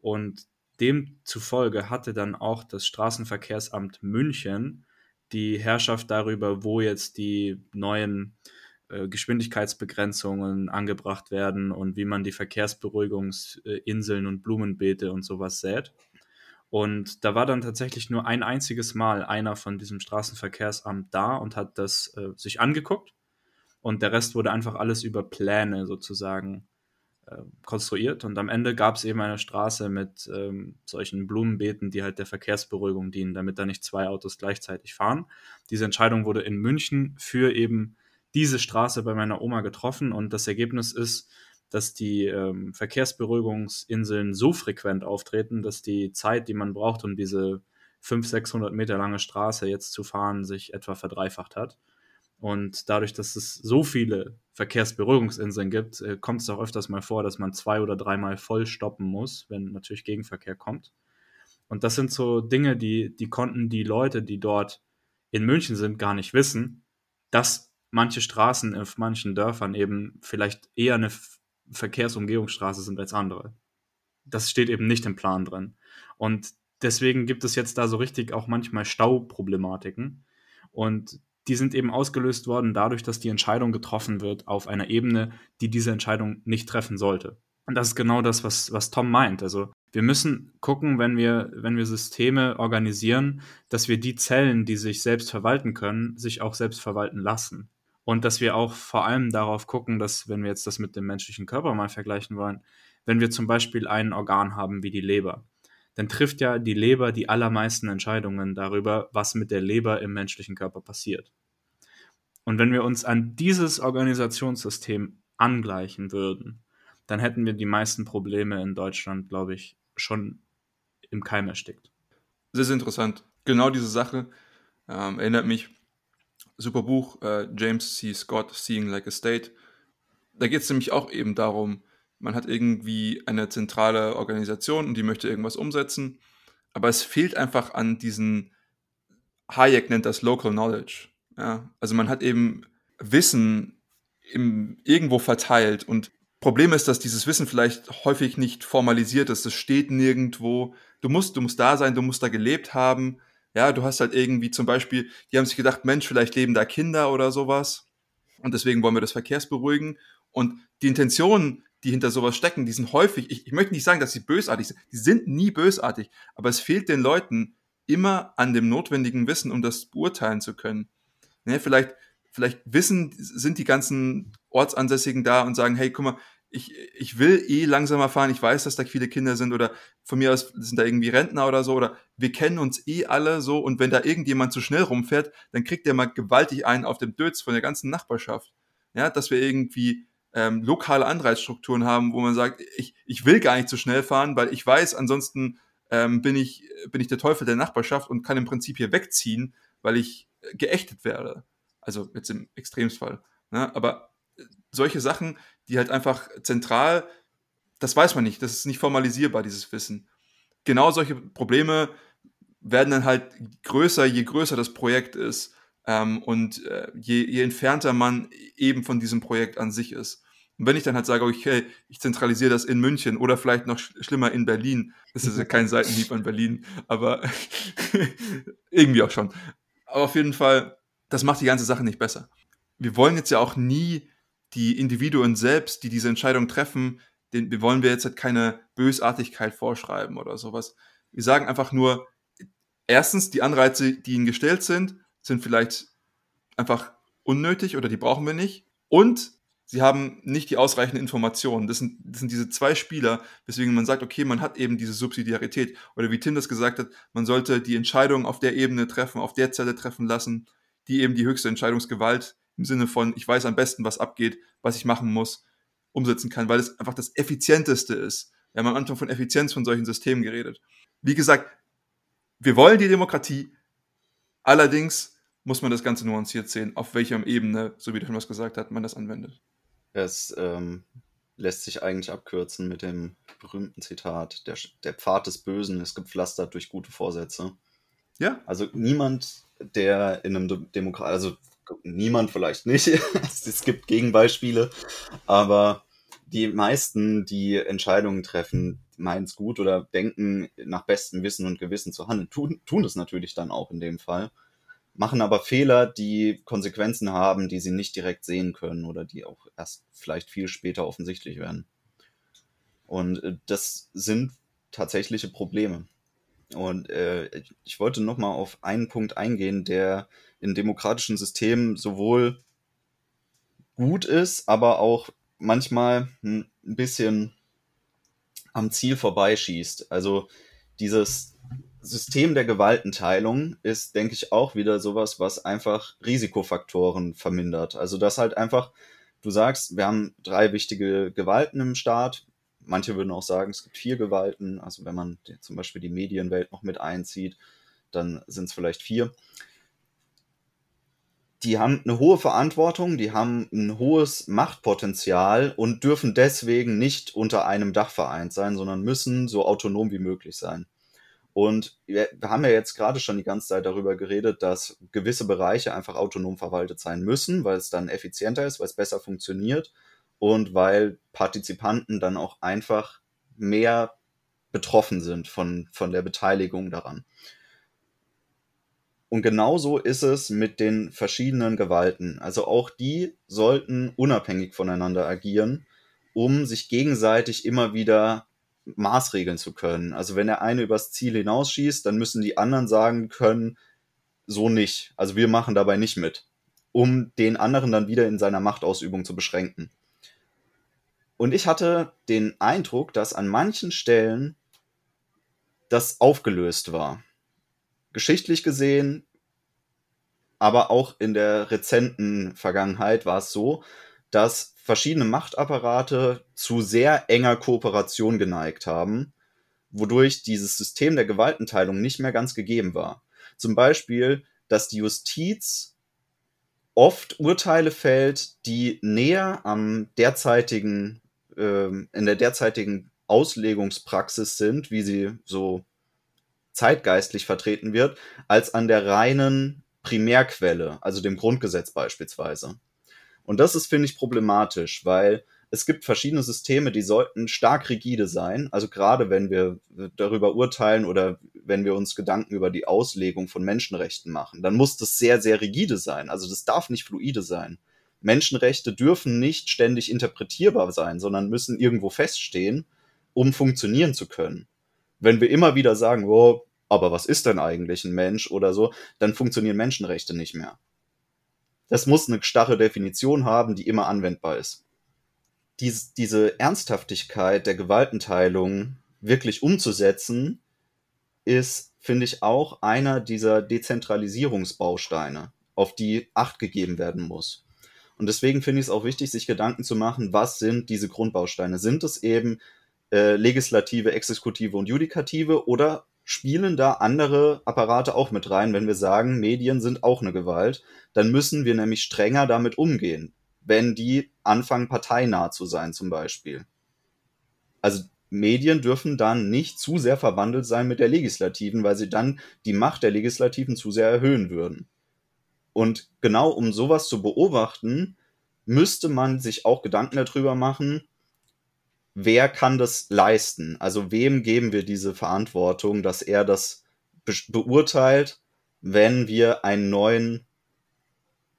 Und Demzufolge hatte dann auch das Straßenverkehrsamt München die Herrschaft darüber, wo jetzt die neuen äh, Geschwindigkeitsbegrenzungen angebracht werden und wie man die Verkehrsberuhigungsinseln und Blumenbeete und sowas sät. Und da war dann tatsächlich nur ein einziges Mal einer von diesem Straßenverkehrsamt da und hat das äh, sich angeguckt. Und der Rest wurde einfach alles über Pläne sozusagen äh, konstruiert und am Ende gab es eben eine Straße mit ähm, solchen Blumenbeeten, die halt der Verkehrsberuhigung dienen, damit da nicht zwei Autos gleichzeitig fahren. Diese Entscheidung wurde in München für eben diese Straße bei meiner Oma getroffen und das Ergebnis ist, dass die ähm, Verkehrsberuhigungsinseln so frequent auftreten, dass die Zeit, die man braucht, um diese 500, 600 Meter lange Straße jetzt zu fahren, sich etwa verdreifacht hat. Und dadurch, dass es so viele Verkehrsberuhigungsinseln gibt, äh, kommt es auch öfters mal vor, dass man zwei oder dreimal voll stoppen muss, wenn natürlich Gegenverkehr kommt. Und das sind so Dinge, die, die konnten die Leute, die dort in München sind, gar nicht wissen, dass manche Straßen auf manchen Dörfern eben vielleicht eher eine Verkehrsumgehungsstraße sind als andere. Das steht eben nicht im Plan drin. Und deswegen gibt es jetzt da so richtig auch manchmal Stauproblematiken. Und die sind eben ausgelöst worden dadurch, dass die Entscheidung getroffen wird auf einer Ebene, die diese Entscheidung nicht treffen sollte. Und das ist genau das, was, was Tom meint. Also wir müssen gucken, wenn wir, wenn wir Systeme organisieren, dass wir die Zellen, die sich selbst verwalten können, sich auch selbst verwalten lassen. Und dass wir auch vor allem darauf gucken, dass, wenn wir jetzt das mit dem menschlichen Körper mal vergleichen wollen, wenn wir zum Beispiel ein Organ haben wie die Leber, dann trifft ja die Leber die allermeisten Entscheidungen darüber, was mit der Leber im menschlichen Körper passiert. Und wenn wir uns an dieses Organisationssystem angleichen würden, dann hätten wir die meisten Probleme in Deutschland, glaube ich, schon im Keim erstickt. Sehr, sehr interessant. Genau diese Sache ähm, erinnert mich, super Buch, äh, James C. Scott, Seeing Like a State. Da geht es nämlich auch eben darum, man hat irgendwie eine zentrale Organisation und die möchte irgendwas umsetzen, aber es fehlt einfach an diesen, Hayek nennt das Local Knowledge. Ja? Also man hat eben Wissen im, irgendwo verteilt und Problem ist, dass dieses Wissen vielleicht häufig nicht formalisiert ist. Es steht nirgendwo. Du musst, du musst da sein, du musst da gelebt haben. Ja, du hast halt irgendwie zum Beispiel, die haben sich gedacht, Mensch, vielleicht leben da Kinder oder sowas. Und deswegen wollen wir das Verkehrsberuhigen. Und die Intentionen, die hinter sowas stecken, die sind häufig, ich, ich möchte nicht sagen, dass sie bösartig sind. Die sind nie bösartig. Aber es fehlt den Leuten immer an dem notwendigen Wissen, um das beurteilen zu können. Ne, vielleicht, vielleicht wissen, sind die ganzen Ortsansässigen da und sagen, hey, guck mal, ich, ich will eh langsamer fahren, ich weiß, dass da viele Kinder sind oder von mir aus sind da irgendwie Rentner oder so oder wir kennen uns eh alle so und wenn da irgendjemand zu schnell rumfährt, dann kriegt der mal gewaltig einen auf dem Dötz von der ganzen Nachbarschaft. Ja, dass wir irgendwie ähm, lokale Anreizstrukturen haben, wo man sagt, ich, ich will gar nicht zu schnell fahren, weil ich weiß, ansonsten ähm, bin, ich, bin ich der Teufel der Nachbarschaft und kann im Prinzip hier wegziehen, weil ich geächtet werde. Also jetzt im Extremsfall. Ne? Aber solche Sachen, die halt einfach zentral, das weiß man nicht, das ist nicht formalisierbar, dieses Wissen. Genau solche Probleme werden dann halt größer, je größer das Projekt ist ähm, und äh, je, je entfernter man eben von diesem Projekt an sich ist. Und wenn ich dann halt sage, okay, ich zentralisiere das in München oder vielleicht noch schlimmer in Berlin, das ist ja kein Seitenhieb an Berlin, aber irgendwie auch schon. Aber auf jeden Fall, das macht die ganze Sache nicht besser. Wir wollen jetzt ja auch nie die Individuen selbst, die diese Entscheidung treffen, den, wir wollen wir jetzt halt keine Bösartigkeit vorschreiben oder sowas. Wir sagen einfach nur, erstens, die Anreize, die ihnen gestellt sind, sind vielleicht einfach unnötig oder die brauchen wir nicht. Und sie haben nicht die ausreichenden Informationen. Das sind, das sind diese zwei Spieler, weswegen man sagt, okay, man hat eben diese Subsidiarität. Oder wie Tim das gesagt hat, man sollte die Entscheidung auf der Ebene treffen, auf der Zelle treffen lassen, die eben die höchste Entscheidungsgewalt im Sinne von, ich weiß am besten, was abgeht, was ich machen muss, umsetzen kann, weil es einfach das Effizienteste ist. Wir haben am Anfang von Effizienz von solchen Systemen geredet. Wie gesagt, wir wollen die Demokratie, allerdings muss man das Ganze nuanciert sehen, auf welcher Ebene, so wie du schon was gesagt hast, man das anwendet. Es ähm, lässt sich eigentlich abkürzen mit dem berühmten Zitat, der, der Pfad des Bösen ist gepflastert durch gute Vorsätze. Ja. Also niemand, der in einem Demokrat, also niemand vielleicht nicht, es gibt Gegenbeispiele, aber die meisten, die Entscheidungen treffen, meinen es gut oder denken nach bestem Wissen und Gewissen zu handeln, tun, tun es natürlich dann auch in dem Fall, machen aber Fehler, die Konsequenzen haben, die sie nicht direkt sehen können oder die auch erst vielleicht viel später offensichtlich werden. Und äh, das sind tatsächliche Probleme. Und äh, ich wollte nochmal auf einen Punkt eingehen, der in demokratischen Systemen sowohl gut ist, aber auch manchmal ein bisschen am Ziel vorbeischießt. Also dieses System der Gewaltenteilung ist, denke ich, auch wieder sowas, was einfach Risikofaktoren vermindert. Also dass halt einfach, du sagst, wir haben drei wichtige Gewalten im Staat. Manche würden auch sagen, es gibt vier Gewalten. Also wenn man zum Beispiel die Medienwelt noch mit einzieht, dann sind es vielleicht vier die haben eine hohe Verantwortung, die haben ein hohes Machtpotenzial und dürfen deswegen nicht unter einem Dach vereint sein, sondern müssen so autonom wie möglich sein. Und wir, haben ja jetzt gerade schon die ganze Zeit darüber geredet, dass gewisse Bereiche einfach autonom verwaltet sein müssen, weil es dann effizienter ist, weil es besser funktioniert und weil Partizipanten dann auch einfach mehr betroffen sind von, von der Beteiligung daran. Und genauso ist es mit den verschiedenen Gewalten. Also auch die sollten unabhängig voneinander agieren, um sich gegenseitig immer wieder maßregeln zu können. Also wenn der eine übers Ziel hinausschießt, dann müssen die anderen sagen können, so nicht. Also wir machen dabei nicht mit, um den anderen dann wieder in seiner Machtausübung zu beschränken. Und ich hatte den Eindruck, dass an manchen Stellen das aufgelöst war geschichtlich gesehen, aber auch in der rezenten Vergangenheit war es so, dass verschiedene Machtapparate zu sehr enger Kooperation geneigt haben, wodurch dieses System der Gewaltenteilung nicht mehr ganz gegeben war. Zum Beispiel, dass die Justiz oft Urteile fällt, die näher am derzeitigen, äh, in der derzeitigen Auslegungspraxis sind, wie sie so zeitgeistlich vertreten wird, als an der reinen Primärquelle, also dem Grundgesetz beispielsweise. Und das ist, finde ich, problematisch, weil es gibt verschiedene Systeme, die sollten stark rigide sein. Also gerade wenn wir darüber urteilen oder wenn wir uns Gedanken über die Auslegung von Menschenrechten machen, dann muss das sehr, sehr rigide sein. Also das darf nicht fluide sein. Menschenrechte dürfen nicht ständig interpretierbar sein, sondern müssen irgendwo feststehen, um funktionieren zu können. Wenn wir immer wieder sagen, oh, aber was ist denn eigentlich ein Mensch oder so, dann funktionieren Menschenrechte nicht mehr. Das muss eine starre Definition haben, die immer anwendbar ist. Dies, diese Ernsthaftigkeit der Gewaltenteilung wirklich umzusetzen, ist, finde ich, auch einer dieser Dezentralisierungsbausteine, auf die Acht gegeben werden muss. Und deswegen finde ich es auch wichtig, sich Gedanken zu machen, was sind diese Grundbausteine? Sind es eben äh, Legislative, Exekutive und Judikative oder spielen da andere Apparate auch mit rein, wenn wir sagen, Medien sind auch eine Gewalt, dann müssen wir nämlich strenger damit umgehen, wenn die anfangen, parteinah zu sein zum Beispiel. Also Medien dürfen dann nicht zu sehr verwandelt sein mit der Legislativen, weil sie dann die Macht der Legislativen zu sehr erhöhen würden. Und genau um sowas zu beobachten, müsste man sich auch Gedanken darüber machen, wer kann das leisten? Also wem geben wir diese Verantwortung, dass er das be beurteilt, wenn wir einen neuen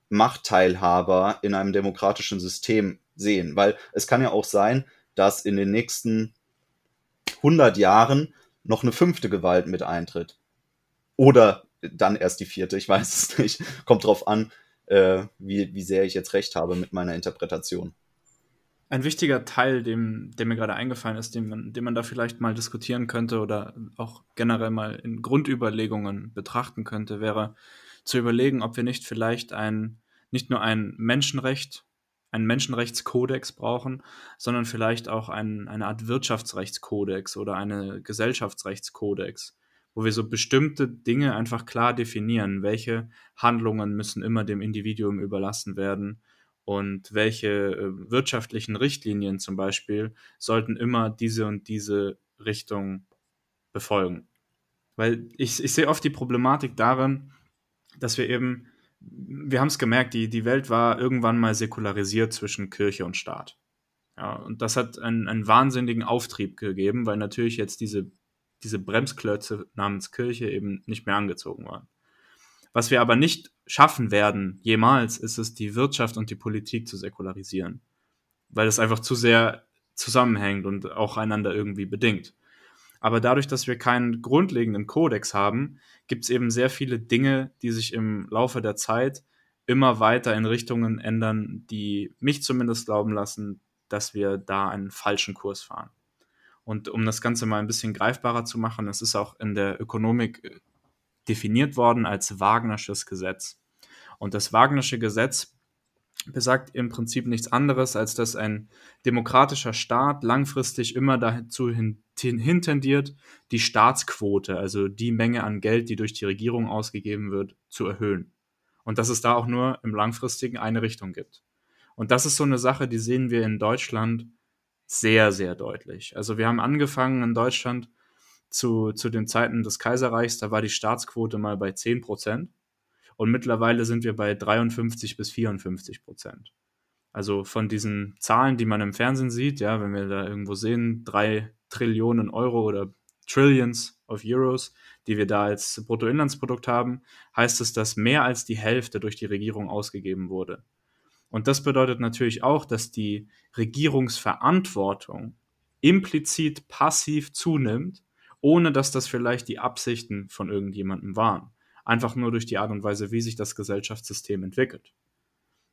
Machtteilhaber in einem demokratischen System sehen? Weil es kann ja auch sein, dass in den nächsten 100 Jahren noch eine fünfte Gewalt mit eintritt. Oder dann erst die vierte, ich weiß es nicht. Kommt drauf an, äh, wie, wie sehr ich jetzt recht habe mit meiner Interpretation. Ein wichtiger Teil, dem, der mir gerade eingefallen ist, den man, den man da vielleicht mal diskutieren könnte oder auch generell mal in Grundüberlegungen betrachten könnte, wäre zu überlegen, ob wir nicht vielleicht ein, nicht nur ein Menschenrecht, einen Menschenrechtskodex brauchen, sondern vielleicht auch ein, eine Art Wirtschaftsrechtskodex oder eine Gesellschaftsrechtskodex, wo wir so bestimmte Dinge einfach klar definieren, welche Handlungen müssen immer dem Individuum überlassen werden und welche äh, wirtschaftlichen Richtlinien zum Beispiel sollten immer diese und diese Richtung befolgen. Weil ich, ich sehe oft die Problematik darin, dass wir eben, wir haben es gemerkt, die, die Welt war irgendwann mal säkularisiert zwischen Kirche und Staat. Ja, und das hat einen, einen wahnsinnigen Auftrieb gegeben, weil natürlich jetzt diese, diese Bremsklötze namens Kirche eben nicht mehr angezogen waren. Was wir aber nicht schaffen werden, jemals, ist es, die Wirtschaft und die Politik zu säkularisieren. Weil es einfach zu sehr zusammenhängt und auch einander irgendwie bedingt. Aber dadurch, dass wir keinen grundlegenden Kodex haben, gibt es eben sehr viele Dinge, die sich im Laufe der Zeit immer weiter in Richtungen ändern, die mich zumindest glauben lassen, dass wir da einen falschen Kurs fahren. Und um das Ganze mal ein bisschen greifbarer zu machen, es ist auch in der Ökonomik definiert worden als Wagnersches Gesetz. Und das Wagnersche Gesetz besagt im Prinzip nichts anderes, als dass ein demokratischer Staat langfristig immer dazu hin, hin tendiert, die Staatsquote, also die Menge an Geld, die durch die Regierung ausgegeben wird, zu erhöhen. Und dass es da auch nur im langfristigen eine Richtung gibt. Und das ist so eine Sache, die sehen wir in Deutschland sehr, sehr deutlich. Also wir haben angefangen in Deutschland zu, zu den Zeiten des Kaiserreichs, da war die Staatsquote mal bei 10 Prozent. Und mittlerweile sind wir bei 53 bis 54 Prozent. Also von diesen Zahlen, die man im Fernsehen sieht, ja, wenn wir da irgendwo sehen, drei Trillionen Euro oder Trillions of Euros, die wir da als Bruttoinlandsprodukt haben, heißt es, dass mehr als die Hälfte durch die Regierung ausgegeben wurde. Und das bedeutet natürlich auch, dass die Regierungsverantwortung implizit passiv zunimmt ohne dass das vielleicht die Absichten von irgendjemandem waren. Einfach nur durch die Art und Weise, wie sich das Gesellschaftssystem entwickelt.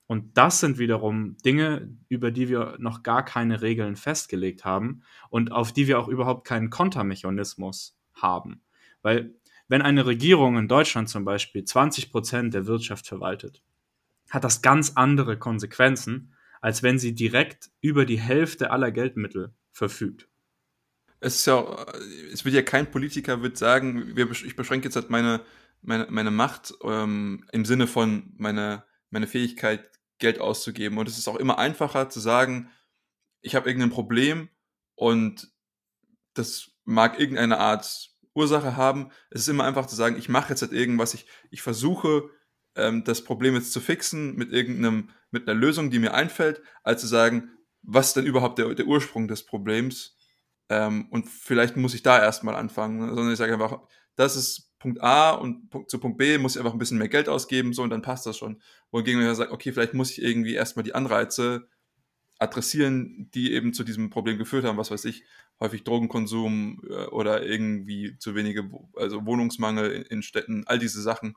Und das sind wiederum Dinge, über die wir noch gar keine Regeln festgelegt haben und auf die wir auch überhaupt keinen Kontermechanismus haben. Weil wenn eine Regierung in Deutschland zum Beispiel 20 Prozent der Wirtschaft verwaltet, hat das ganz andere Konsequenzen, als wenn sie direkt über die Hälfte aller Geldmittel verfügt es ist ja, es wird ja kein Politiker wird sagen, ich beschränke jetzt halt meine, meine, meine Macht ähm, im Sinne von meine, meine Fähigkeit, Geld auszugeben. Und es ist auch immer einfacher zu sagen, ich habe irgendein Problem und das mag irgendeine Art Ursache haben. Es ist immer einfach zu sagen, ich mache jetzt halt irgendwas, ich, ich versuche ähm, das Problem jetzt zu fixen mit irgendeinem, mit einer Lösung, die mir einfällt, als zu sagen, was denn überhaupt der, der Ursprung des Problems? Ähm, und vielleicht muss ich da erstmal anfangen, ne? sondern ich sage einfach, das ist Punkt A und Punkt, zu Punkt B muss ich einfach ein bisschen mehr Geld ausgeben, so und dann passt das schon. Wohingegen man sagt, okay, vielleicht muss ich irgendwie erstmal die Anreize adressieren, die eben zu diesem Problem geführt haben, was weiß ich, häufig Drogenkonsum äh, oder irgendwie zu wenige, also Wohnungsmangel in Städten, all diese Sachen,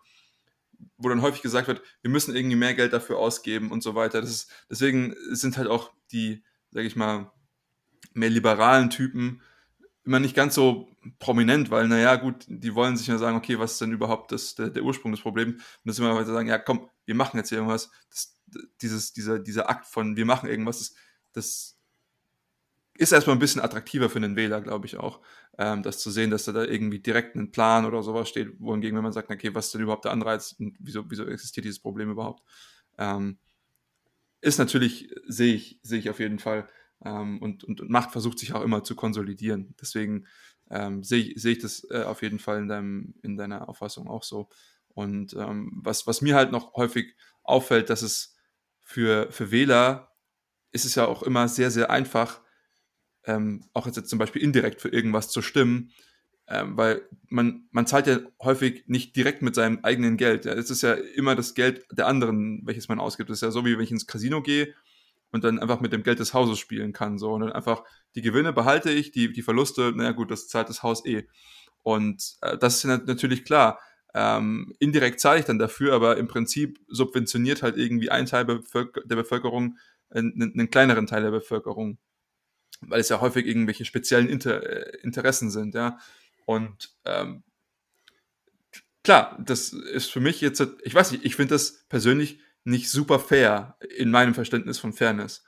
wo dann häufig gesagt wird, wir müssen irgendwie mehr Geld dafür ausgeben und so weiter. Das ist, deswegen sind halt auch die, sage ich mal, mehr liberalen Typen immer nicht ganz so prominent, weil, naja, gut, die wollen sich ja sagen, okay, was ist denn überhaupt das, der, der Ursprung des Problems? Und das immer weiter sagen, ja, komm, wir machen jetzt hier irgendwas. Das, dieses, dieser, dieser Akt von, wir machen irgendwas, das, das ist erstmal ein bisschen attraktiver für den Wähler, glaube ich auch, ähm, das zu sehen, dass da, da irgendwie direkt ein Plan oder sowas steht, wohingegen, wenn man sagt, okay, was ist denn überhaupt der Anreiz und wieso, wieso existiert dieses Problem überhaupt? Ähm, ist natürlich, sehe ich, sehe ich auf jeden Fall, ähm, und, und, und, Macht versucht sich auch immer zu konsolidieren. Deswegen ähm, sehe seh ich das äh, auf jeden Fall in, deinem, in deiner Auffassung auch so. Und ähm, was, was mir halt noch häufig auffällt, dass es für, für Wähler ist es ja auch immer sehr, sehr einfach, ähm, auch jetzt, zum Beispiel indirekt für irgendwas zu stimmen, ähm, weil man, man zahlt ja häufig nicht direkt mit seinem eigenen Geld. Ja. Es ist ja immer das Geld der anderen, welches man ausgibt. Es ist ja so, wie wenn ich ins Casino gehe und dann einfach mit dem Geld des Hauses spielen kann. So. Und dann einfach die Gewinne behalte ich, die, die Verluste, naja gut, das zahlt das Haus eh. Und äh, das ist natürlich klar. Ähm, indirekt zahle ich dann dafür, aber im Prinzip subventioniert halt irgendwie ein Teil der Bevölkerung einen, einen kleineren Teil der Bevölkerung. Weil es ja häufig irgendwelche speziellen Inter äh, Interessen sind, ja. Und ähm, klar, das ist für mich jetzt, ich weiß nicht, ich finde das persönlich nicht super fair in meinem Verständnis von Fairness.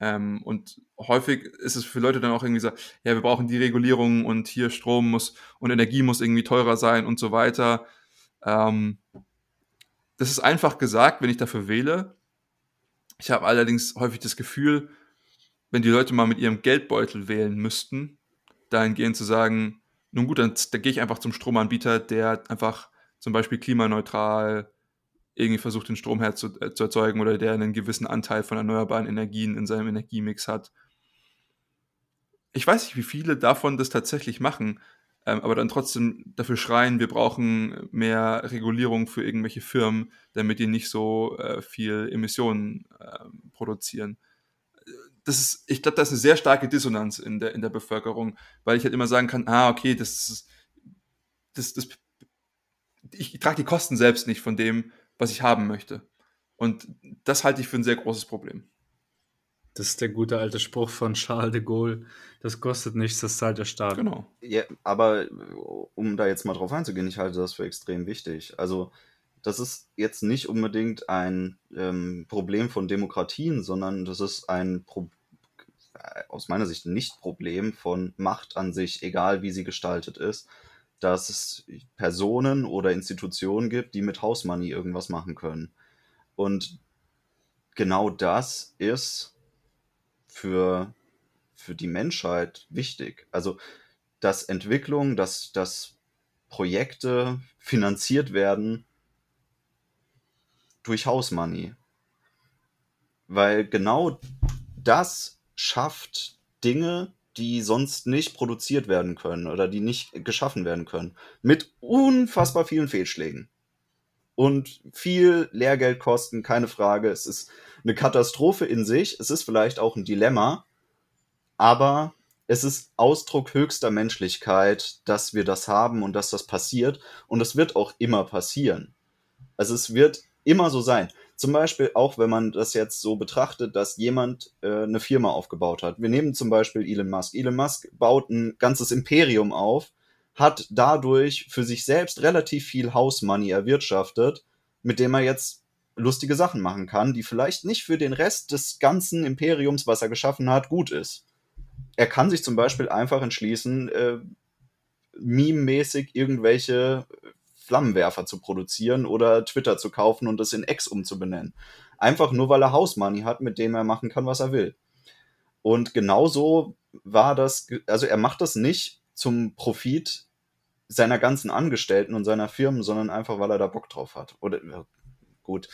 Ähm, und häufig ist es für Leute dann auch irgendwie so, ja, wir brauchen die Regulierung und hier Strom muss und Energie muss irgendwie teurer sein und so weiter. Ähm, das ist einfach gesagt, wenn ich dafür wähle. Ich habe allerdings häufig das Gefühl, wenn die Leute mal mit ihrem Geldbeutel wählen müssten, dahingehend zu sagen, nun gut, dann, dann gehe ich einfach zum Stromanbieter, der einfach zum Beispiel klimaneutral irgendwie versucht, den Strom herzu, äh, zu erzeugen oder der einen gewissen Anteil von erneuerbaren Energien in seinem Energiemix hat. Ich weiß nicht, wie viele davon das tatsächlich machen, ähm, aber dann trotzdem dafür schreien, wir brauchen mehr Regulierung für irgendwelche Firmen, damit die nicht so äh, viel Emissionen äh, produzieren. Das ist, ich glaube, das ist eine sehr starke Dissonanz in der, in der Bevölkerung, weil ich halt immer sagen kann, ah, okay, das ist, das, das, ich trage die Kosten selbst nicht von dem, was ich haben möchte. Und das halte ich für ein sehr großes Problem. Das ist der gute alte Spruch von Charles de Gaulle. Das kostet nichts, das zahlt der Staat. Genau. Ja, aber um da jetzt mal drauf einzugehen, ich halte das für extrem wichtig. Also, das ist jetzt nicht unbedingt ein ähm, Problem von Demokratien, sondern das ist ein Pro aus meiner Sicht nicht Problem von Macht an sich, egal wie sie gestaltet ist dass es Personen oder Institutionen gibt, die mit House Money irgendwas machen können. Und genau das ist für, für die Menschheit wichtig. Also, dass Entwicklung, dass, dass Projekte finanziert werden durch House Money. Weil genau das schafft Dinge, die sonst nicht produziert werden können oder die nicht geschaffen werden können. Mit unfassbar vielen Fehlschlägen. Und viel Lehrgeld kosten, keine Frage. Es ist eine Katastrophe in sich. Es ist vielleicht auch ein Dilemma. Aber es ist Ausdruck höchster Menschlichkeit, dass wir das haben und dass das passiert. Und es wird auch immer passieren. Also es wird immer so sein. Zum Beispiel auch, wenn man das jetzt so betrachtet, dass jemand äh, eine Firma aufgebaut hat. Wir nehmen zum Beispiel Elon Musk. Elon Musk baut ein ganzes Imperium auf, hat dadurch für sich selbst relativ viel House Money erwirtschaftet, mit dem er jetzt lustige Sachen machen kann, die vielleicht nicht für den Rest des ganzen Imperiums, was er geschaffen hat, gut ist. Er kann sich zum Beispiel einfach entschließen, äh, meme-mäßig irgendwelche Flammenwerfer zu produzieren oder Twitter zu kaufen und es in X umzubenennen. Einfach nur, weil er House Money hat, mit dem er machen kann, was er will. Und genauso war das, also er macht das nicht zum Profit seiner ganzen Angestellten und seiner Firmen, sondern einfach, weil er da Bock drauf hat. Oder gut,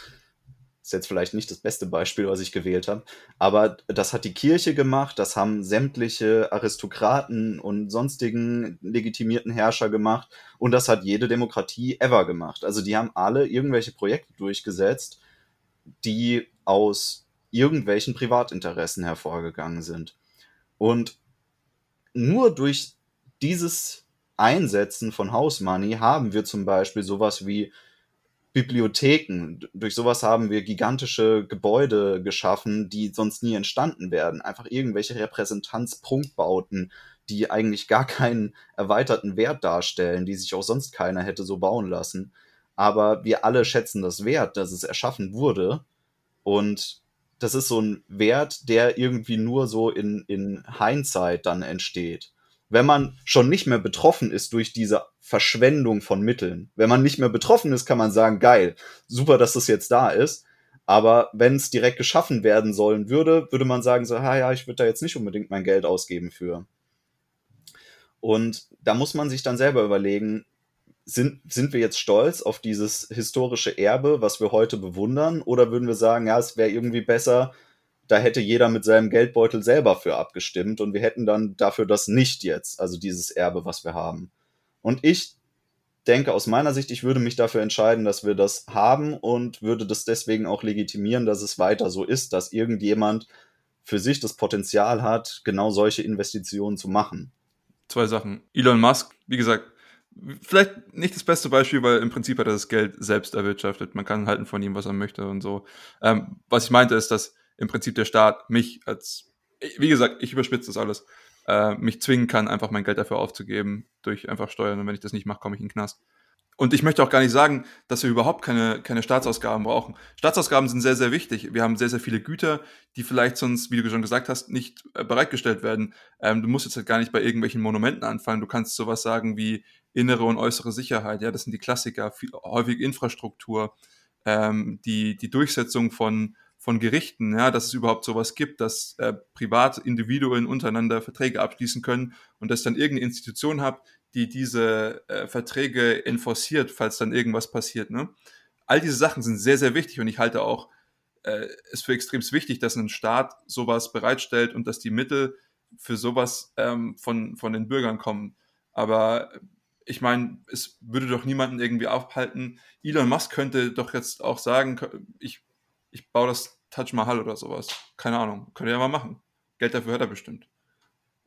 ist jetzt vielleicht nicht das beste Beispiel, was ich gewählt habe, aber das hat die Kirche gemacht, das haben sämtliche Aristokraten und sonstigen legitimierten Herrscher gemacht und das hat jede Demokratie ever gemacht. Also die haben alle irgendwelche Projekte durchgesetzt, die aus irgendwelchen Privatinteressen hervorgegangen sind. Und nur durch dieses Einsetzen von House Money haben wir zum Beispiel sowas wie Bibliotheken. Durch sowas haben wir gigantische Gebäude geschaffen, die sonst nie entstanden werden. Einfach irgendwelche Repräsentanzprunkbauten, die eigentlich gar keinen erweiterten Wert darstellen, die sich auch sonst keiner hätte so bauen lassen. Aber wir alle schätzen das wert, dass es erschaffen wurde. Und das ist so ein Wert, der irgendwie nur so in, in Hindsight dann entsteht wenn man schon nicht mehr betroffen ist durch diese Verschwendung von Mitteln. Wenn man nicht mehr betroffen ist, kann man sagen, geil, super, dass das jetzt da ist. Aber wenn es direkt geschaffen werden sollen würde, würde man sagen, so, ha, ja, ich würde da jetzt nicht unbedingt mein Geld ausgeben für. Und da muss man sich dann selber überlegen, sind, sind wir jetzt stolz auf dieses historische Erbe, was wir heute bewundern, oder würden wir sagen, ja, es wäre irgendwie besser, da hätte jeder mit seinem Geldbeutel selber für abgestimmt und wir hätten dann dafür das nicht jetzt, also dieses Erbe, was wir haben. Und ich denke aus meiner Sicht, ich würde mich dafür entscheiden, dass wir das haben und würde das deswegen auch legitimieren, dass es weiter so ist, dass irgendjemand für sich das Potenzial hat, genau solche Investitionen zu machen. Zwei Sachen. Elon Musk, wie gesagt, vielleicht nicht das beste Beispiel, weil im Prinzip hat er das Geld selbst erwirtschaftet. Man kann halten von ihm, was er möchte und so. Ähm, was ich meinte, ist, dass im Prinzip der Staat mich als, wie gesagt, ich überspitze das alles, äh, mich zwingen kann, einfach mein Geld dafür aufzugeben durch einfach Steuern. Und wenn ich das nicht mache, komme ich in den Knast. Und ich möchte auch gar nicht sagen, dass wir überhaupt keine, keine Staatsausgaben brauchen. Staatsausgaben sind sehr, sehr wichtig. Wir haben sehr, sehr viele Güter, die vielleicht sonst, wie du schon gesagt hast, nicht äh, bereitgestellt werden. Ähm, du musst jetzt halt gar nicht bei irgendwelchen Monumenten anfangen. Du kannst sowas sagen wie innere und äußere Sicherheit. Ja, das sind die Klassiker. Viel, häufig Infrastruktur, ähm, die, die Durchsetzung von, von Gerichten, ja, dass es überhaupt sowas gibt, dass äh, Privatindividuen untereinander Verträge abschließen können und dass dann irgendeine Institution habt, die diese äh, Verträge enforciert, falls dann irgendwas passiert. Ne? All diese Sachen sind sehr, sehr wichtig und ich halte auch äh, es für extrem wichtig, dass ein Staat sowas bereitstellt und dass die Mittel für sowas ähm, von, von den Bürgern kommen. Aber ich meine, es würde doch niemanden irgendwie aufhalten. Elon Musk könnte doch jetzt auch sagen, ich ich baue das Taj Mahal oder sowas. Keine Ahnung. Könnt ihr ja mal machen. Geld dafür hat er bestimmt.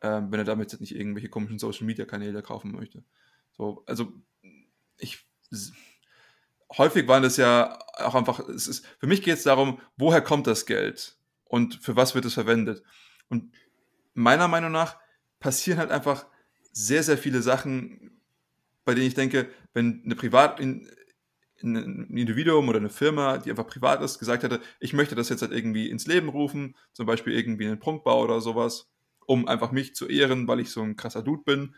Ähm, wenn er damit jetzt nicht irgendwelche komischen Social Media Kanäle kaufen möchte. So, also ich häufig waren das ja auch einfach, es ist, für mich geht es darum, woher kommt das Geld und für was wird es verwendet. Und meiner Meinung nach passieren halt einfach sehr, sehr viele Sachen, bei denen ich denke, wenn eine Privat, ein Individuum oder eine Firma, die einfach privat ist, gesagt hätte, ich möchte das jetzt halt irgendwie ins Leben rufen, zum Beispiel irgendwie einen Prunkbau oder sowas, um einfach mich zu ehren, weil ich so ein krasser Dude bin,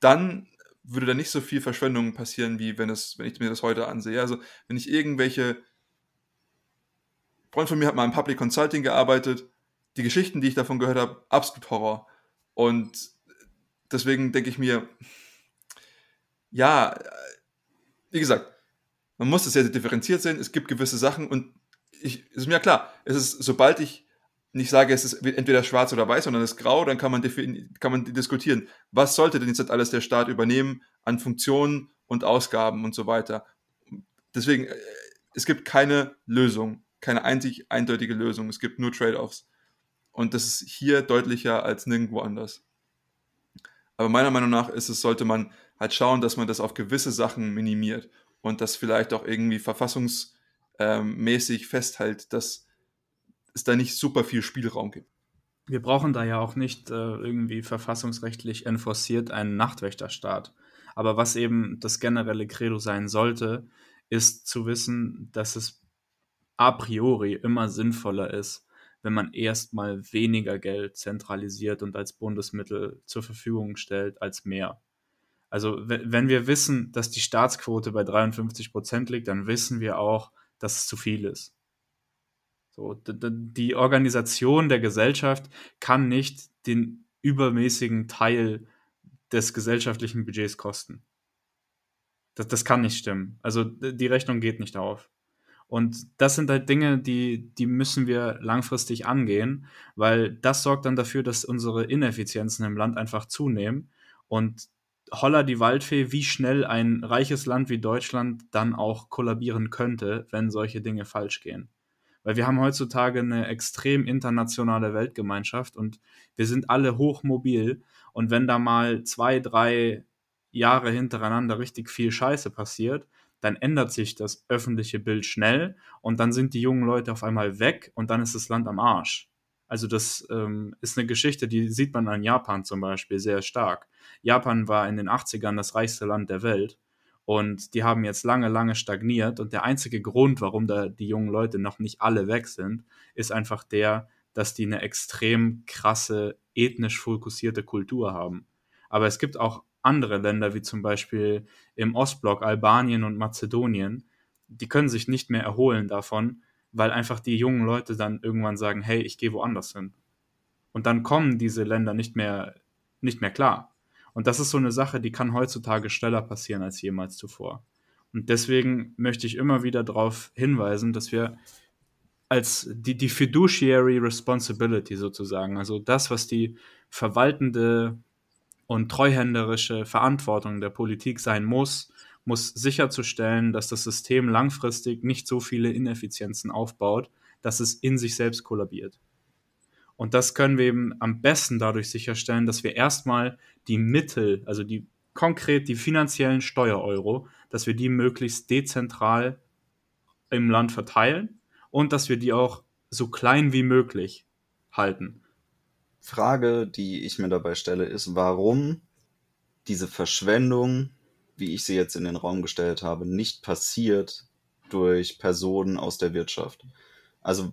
dann würde da nicht so viel Verschwendung passieren, wie wenn es, wenn ich mir das heute ansehe. Also wenn ich irgendwelche ein Freund von mir hat mal im Public Consulting gearbeitet, die Geschichten, die ich davon gehört habe, absolut Horror. Und deswegen denke ich mir, ja, wie gesagt, man muss das sehr, sehr differenziert sehen. Es gibt gewisse Sachen und ich, ist mir klar, es ist, sobald ich nicht sage, es ist entweder schwarz oder weiß, sondern es ist grau, dann kann man, kann man diskutieren, was sollte denn jetzt alles der Staat übernehmen an Funktionen und Ausgaben und so weiter. Deswegen, äh, es gibt keine Lösung, keine einzig eindeutige Lösung. Es gibt nur Trade-offs. Und das ist hier deutlicher als nirgendwo anders. Aber meiner Meinung nach ist es, sollte man halt schauen, dass man das auf gewisse Sachen minimiert und das vielleicht auch irgendwie verfassungsmäßig ähm, festhält, dass es da nicht super viel Spielraum gibt. Wir brauchen da ja auch nicht äh, irgendwie verfassungsrechtlich enforciert einen Nachtwächterstaat. Aber was eben das generelle Credo sein sollte, ist zu wissen, dass es a priori immer sinnvoller ist, wenn man erstmal weniger Geld zentralisiert und als Bundesmittel zur Verfügung stellt, als mehr. Also wenn wir wissen, dass die Staatsquote bei 53 Prozent liegt, dann wissen wir auch, dass es zu viel ist. So, die Organisation der Gesellschaft kann nicht den übermäßigen Teil des gesellschaftlichen Budgets kosten. Das, das kann nicht stimmen. Also die Rechnung geht nicht auf. Und das sind halt Dinge, die, die müssen wir langfristig angehen, weil das sorgt dann dafür, dass unsere Ineffizienzen im Land einfach zunehmen. Und holla die Waldfee, wie schnell ein reiches Land wie Deutschland dann auch kollabieren könnte, wenn solche Dinge falsch gehen. Weil wir haben heutzutage eine extrem internationale Weltgemeinschaft und wir sind alle hochmobil. Und wenn da mal zwei, drei Jahre hintereinander richtig viel Scheiße passiert, dann ändert sich das öffentliche Bild schnell und dann sind die jungen Leute auf einmal weg und dann ist das Land am Arsch. Also das ähm, ist eine Geschichte, die sieht man an Japan zum Beispiel sehr stark. Japan war in den 80ern das reichste Land der Welt und die haben jetzt lange, lange stagniert und der einzige Grund, warum da die jungen Leute noch nicht alle weg sind, ist einfach der, dass die eine extrem krasse, ethnisch fokussierte Kultur haben. Aber es gibt auch andere Länder, wie zum Beispiel im Ostblock Albanien und Mazedonien, die können sich nicht mehr erholen davon, weil einfach die jungen Leute dann irgendwann sagen, hey, ich gehe woanders hin. Und dann kommen diese Länder nicht mehr, nicht mehr klar. Und das ist so eine Sache, die kann heutzutage schneller passieren als jemals zuvor. Und deswegen möchte ich immer wieder darauf hinweisen, dass wir als die, die Fiduciary Responsibility sozusagen, also das, was die verwaltende und treuhänderische Verantwortung der Politik sein muss, muss sicherzustellen, dass das System langfristig nicht so viele Ineffizienzen aufbaut, dass es in sich selbst kollabiert. Und das können wir eben am besten dadurch sicherstellen, dass wir erstmal die Mittel, also die konkret die finanziellen Steuereuro, dass wir die möglichst dezentral im Land verteilen und dass wir die auch so klein wie möglich halten. Frage, die ich mir dabei stelle, ist, warum diese Verschwendung, wie ich sie jetzt in den Raum gestellt habe, nicht passiert durch Personen aus der Wirtschaft. Also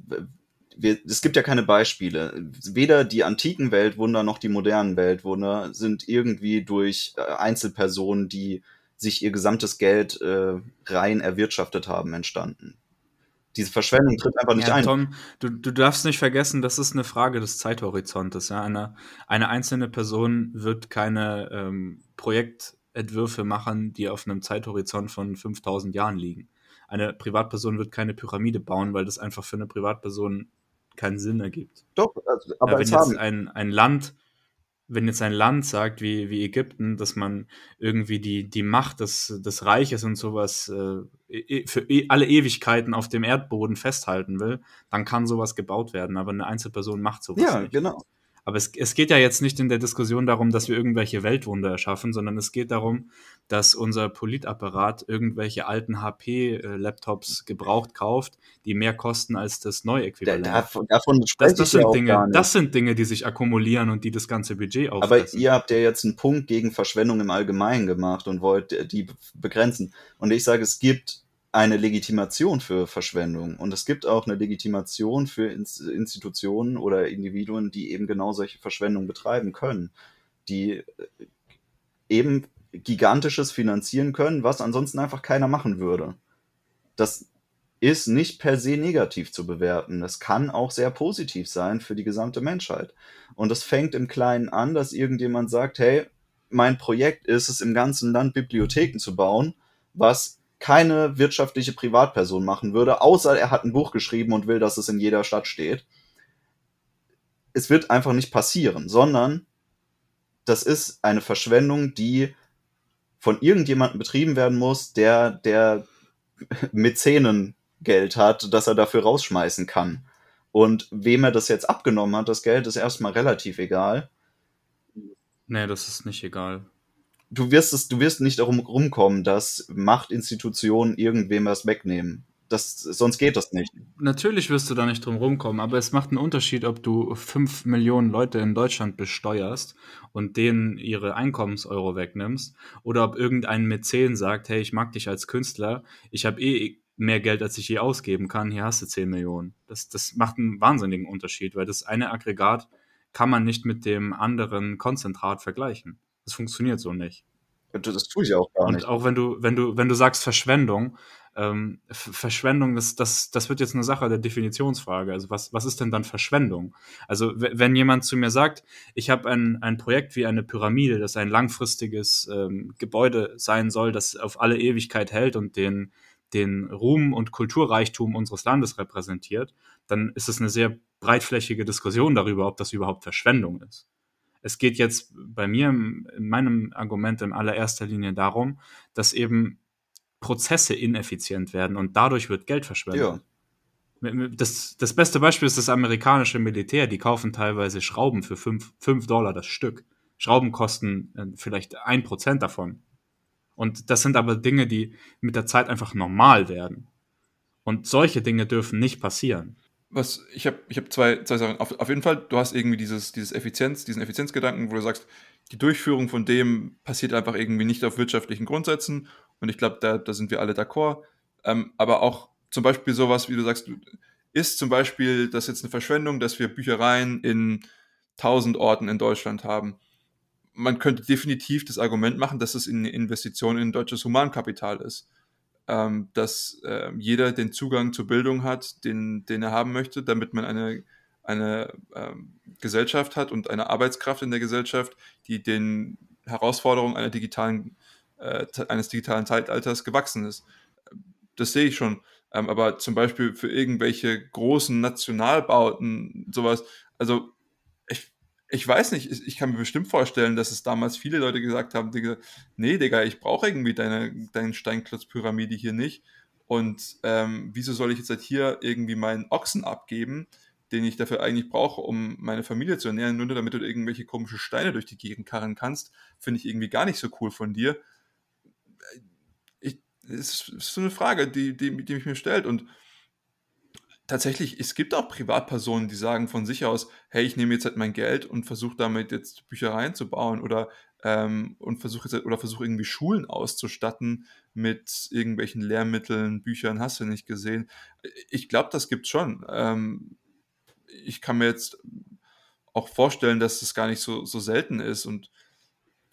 wir, es gibt ja keine Beispiele. Weder die antiken Weltwunder noch die modernen Weltwunder sind irgendwie durch äh, Einzelpersonen, die sich ihr gesamtes Geld äh, rein erwirtschaftet haben, entstanden diese Verschwendung tritt einfach nicht ja, ein. Tom, du, du darfst nicht vergessen, das ist eine Frage des Zeithorizontes. Ja? Eine, eine einzelne Person wird keine ähm, Projektentwürfe machen, die auf einem Zeithorizont von 5000 Jahren liegen. Eine Privatperson wird keine Pyramide bauen, weil das einfach für eine Privatperson keinen Sinn ergibt. Doch, also, aber ja, wenn jetzt ein, ein Land wenn jetzt ein Land sagt wie, wie Ägypten, dass man irgendwie die, die Macht des, des Reiches und sowas äh, e, für e, alle Ewigkeiten auf dem Erdboden festhalten will, dann kann sowas gebaut werden. Aber eine Einzelperson macht sowas ja, nicht. Ja, genau. Aber es, es geht ja jetzt nicht in der Diskussion darum, dass wir irgendwelche Weltwunder erschaffen, sondern es geht darum, dass unser Politapparat irgendwelche alten HP-Laptops gebraucht kauft, die mehr kosten als das Neuäquivalent. Davon, davon das, das, sind ja Dinge, das sind Dinge, die sich akkumulieren und die das ganze Budget auffressen. Aber ihr habt ja jetzt einen Punkt gegen Verschwendung im Allgemeinen gemacht und wollt die begrenzen. Und ich sage, es gibt eine Legitimation für Verschwendung. Und es gibt auch eine Legitimation für Institutionen oder Individuen, die eben genau solche Verschwendung betreiben können, die äh, eben gigantisches finanzieren können, was ansonsten einfach keiner machen würde. Das ist nicht per se negativ zu bewerten. Das kann auch sehr positiv sein für die gesamte Menschheit. Und das fängt im Kleinen an, dass irgendjemand sagt, hey, mein Projekt ist es, im ganzen Land Bibliotheken zu bauen, was keine wirtschaftliche Privatperson machen würde, außer er hat ein Buch geschrieben und will, dass es in jeder Stadt steht. Es wird einfach nicht passieren, sondern das ist eine Verschwendung, die von irgendjemandem betrieben werden muss, der, der Mäzenengeld hat, das er dafür rausschmeißen kann. Und wem er das jetzt abgenommen hat, das Geld, ist erstmal relativ egal. Nee, das ist nicht egal du wirst es, du wirst nicht darum rumkommen, dass Machtinstitutionen irgendwem was wegnehmen. Das, sonst geht das nicht. Natürlich wirst du da nicht drum rumkommen, aber es macht einen Unterschied, ob du fünf Millionen Leute in Deutschland besteuerst und denen ihre Einkommenseuro wegnimmst oder ob irgendein Mäzen sagt, hey, ich mag dich als Künstler, ich habe eh mehr Geld, als ich je ausgeben kann, hier hast du 10 Millionen. Das, das macht einen wahnsinnigen Unterschied, weil das eine Aggregat kann man nicht mit dem anderen Konzentrat vergleichen. Das funktioniert so nicht. Das tue ich auch gar nicht. Und auch wenn du, wenn du, wenn du sagst Verschwendung, ähm, Verschwendung, das, das, das wird jetzt eine Sache der Definitionsfrage. Also was, was ist denn dann Verschwendung? Also wenn jemand zu mir sagt, ich habe ein, ein Projekt wie eine Pyramide, das ein langfristiges ähm, Gebäude sein soll, das auf alle Ewigkeit hält und den, den Ruhm und Kulturreichtum unseres Landes repräsentiert, dann ist es eine sehr breitflächige Diskussion darüber, ob das überhaupt Verschwendung ist. Es geht jetzt bei mir in meinem Argument in allererster Linie darum, dass eben Prozesse ineffizient werden und dadurch wird Geld verschwendet. Ja. Das, das beste Beispiel ist das amerikanische Militär. Die kaufen teilweise Schrauben für 5 Dollar das Stück. Schrauben kosten äh, vielleicht ein Prozent davon. Und das sind aber Dinge, die mit der Zeit einfach normal werden. Und solche Dinge dürfen nicht passieren. Was, ich habe ich hab zwei, zwei Sachen. Auf, auf jeden Fall, du hast irgendwie dieses, dieses Effizienz, diesen Effizienzgedanken, wo du sagst, die Durchführung von dem passiert einfach irgendwie nicht auf wirtschaftlichen Grundsätzen. Und ich glaube, da, da sind wir alle d'accord. Ähm, aber auch zum Beispiel sowas, wie du sagst, ist zum Beispiel das jetzt eine Verschwendung, dass wir Büchereien in tausend Orten in Deutschland haben man könnte definitiv das Argument machen, dass es eine Investition in deutsches Humankapital ist. Ähm, dass äh, jeder den Zugang zur Bildung hat, den, den er haben möchte, damit man eine, eine ähm, Gesellschaft hat und eine Arbeitskraft in der Gesellschaft, die den Herausforderungen einer digitalen, äh, eines digitalen Zeitalters gewachsen ist. Das sehe ich schon. Ähm, aber zum Beispiel für irgendwelche großen Nationalbauten, sowas, also ich weiß nicht, ich kann mir bestimmt vorstellen, dass es damals viele Leute gesagt haben, Digga, nee, Digga, ich brauche irgendwie deine, deine Steinklotzpyramide hier nicht. Und ähm, wieso soll ich jetzt halt hier irgendwie meinen Ochsen abgeben, den ich dafür eigentlich brauche, um meine Familie zu ernähren, nur damit du irgendwelche komischen Steine durch die Gegend karren kannst, finde ich irgendwie gar nicht so cool von dir. Es ist so eine Frage, die, die, die mich mir stellt. Und tatsächlich, es gibt auch Privatpersonen, die sagen von sich aus, hey, ich nehme jetzt halt mein Geld und versuche damit jetzt Büchereien zu bauen oder ähm, und versuche jetzt halt, oder versuche irgendwie Schulen auszustatten mit irgendwelchen Lehrmitteln, Büchern, hast du nicht gesehen. Ich glaube, das gibt schon. Ähm, ich kann mir jetzt auch vorstellen, dass das gar nicht so, so selten ist. Und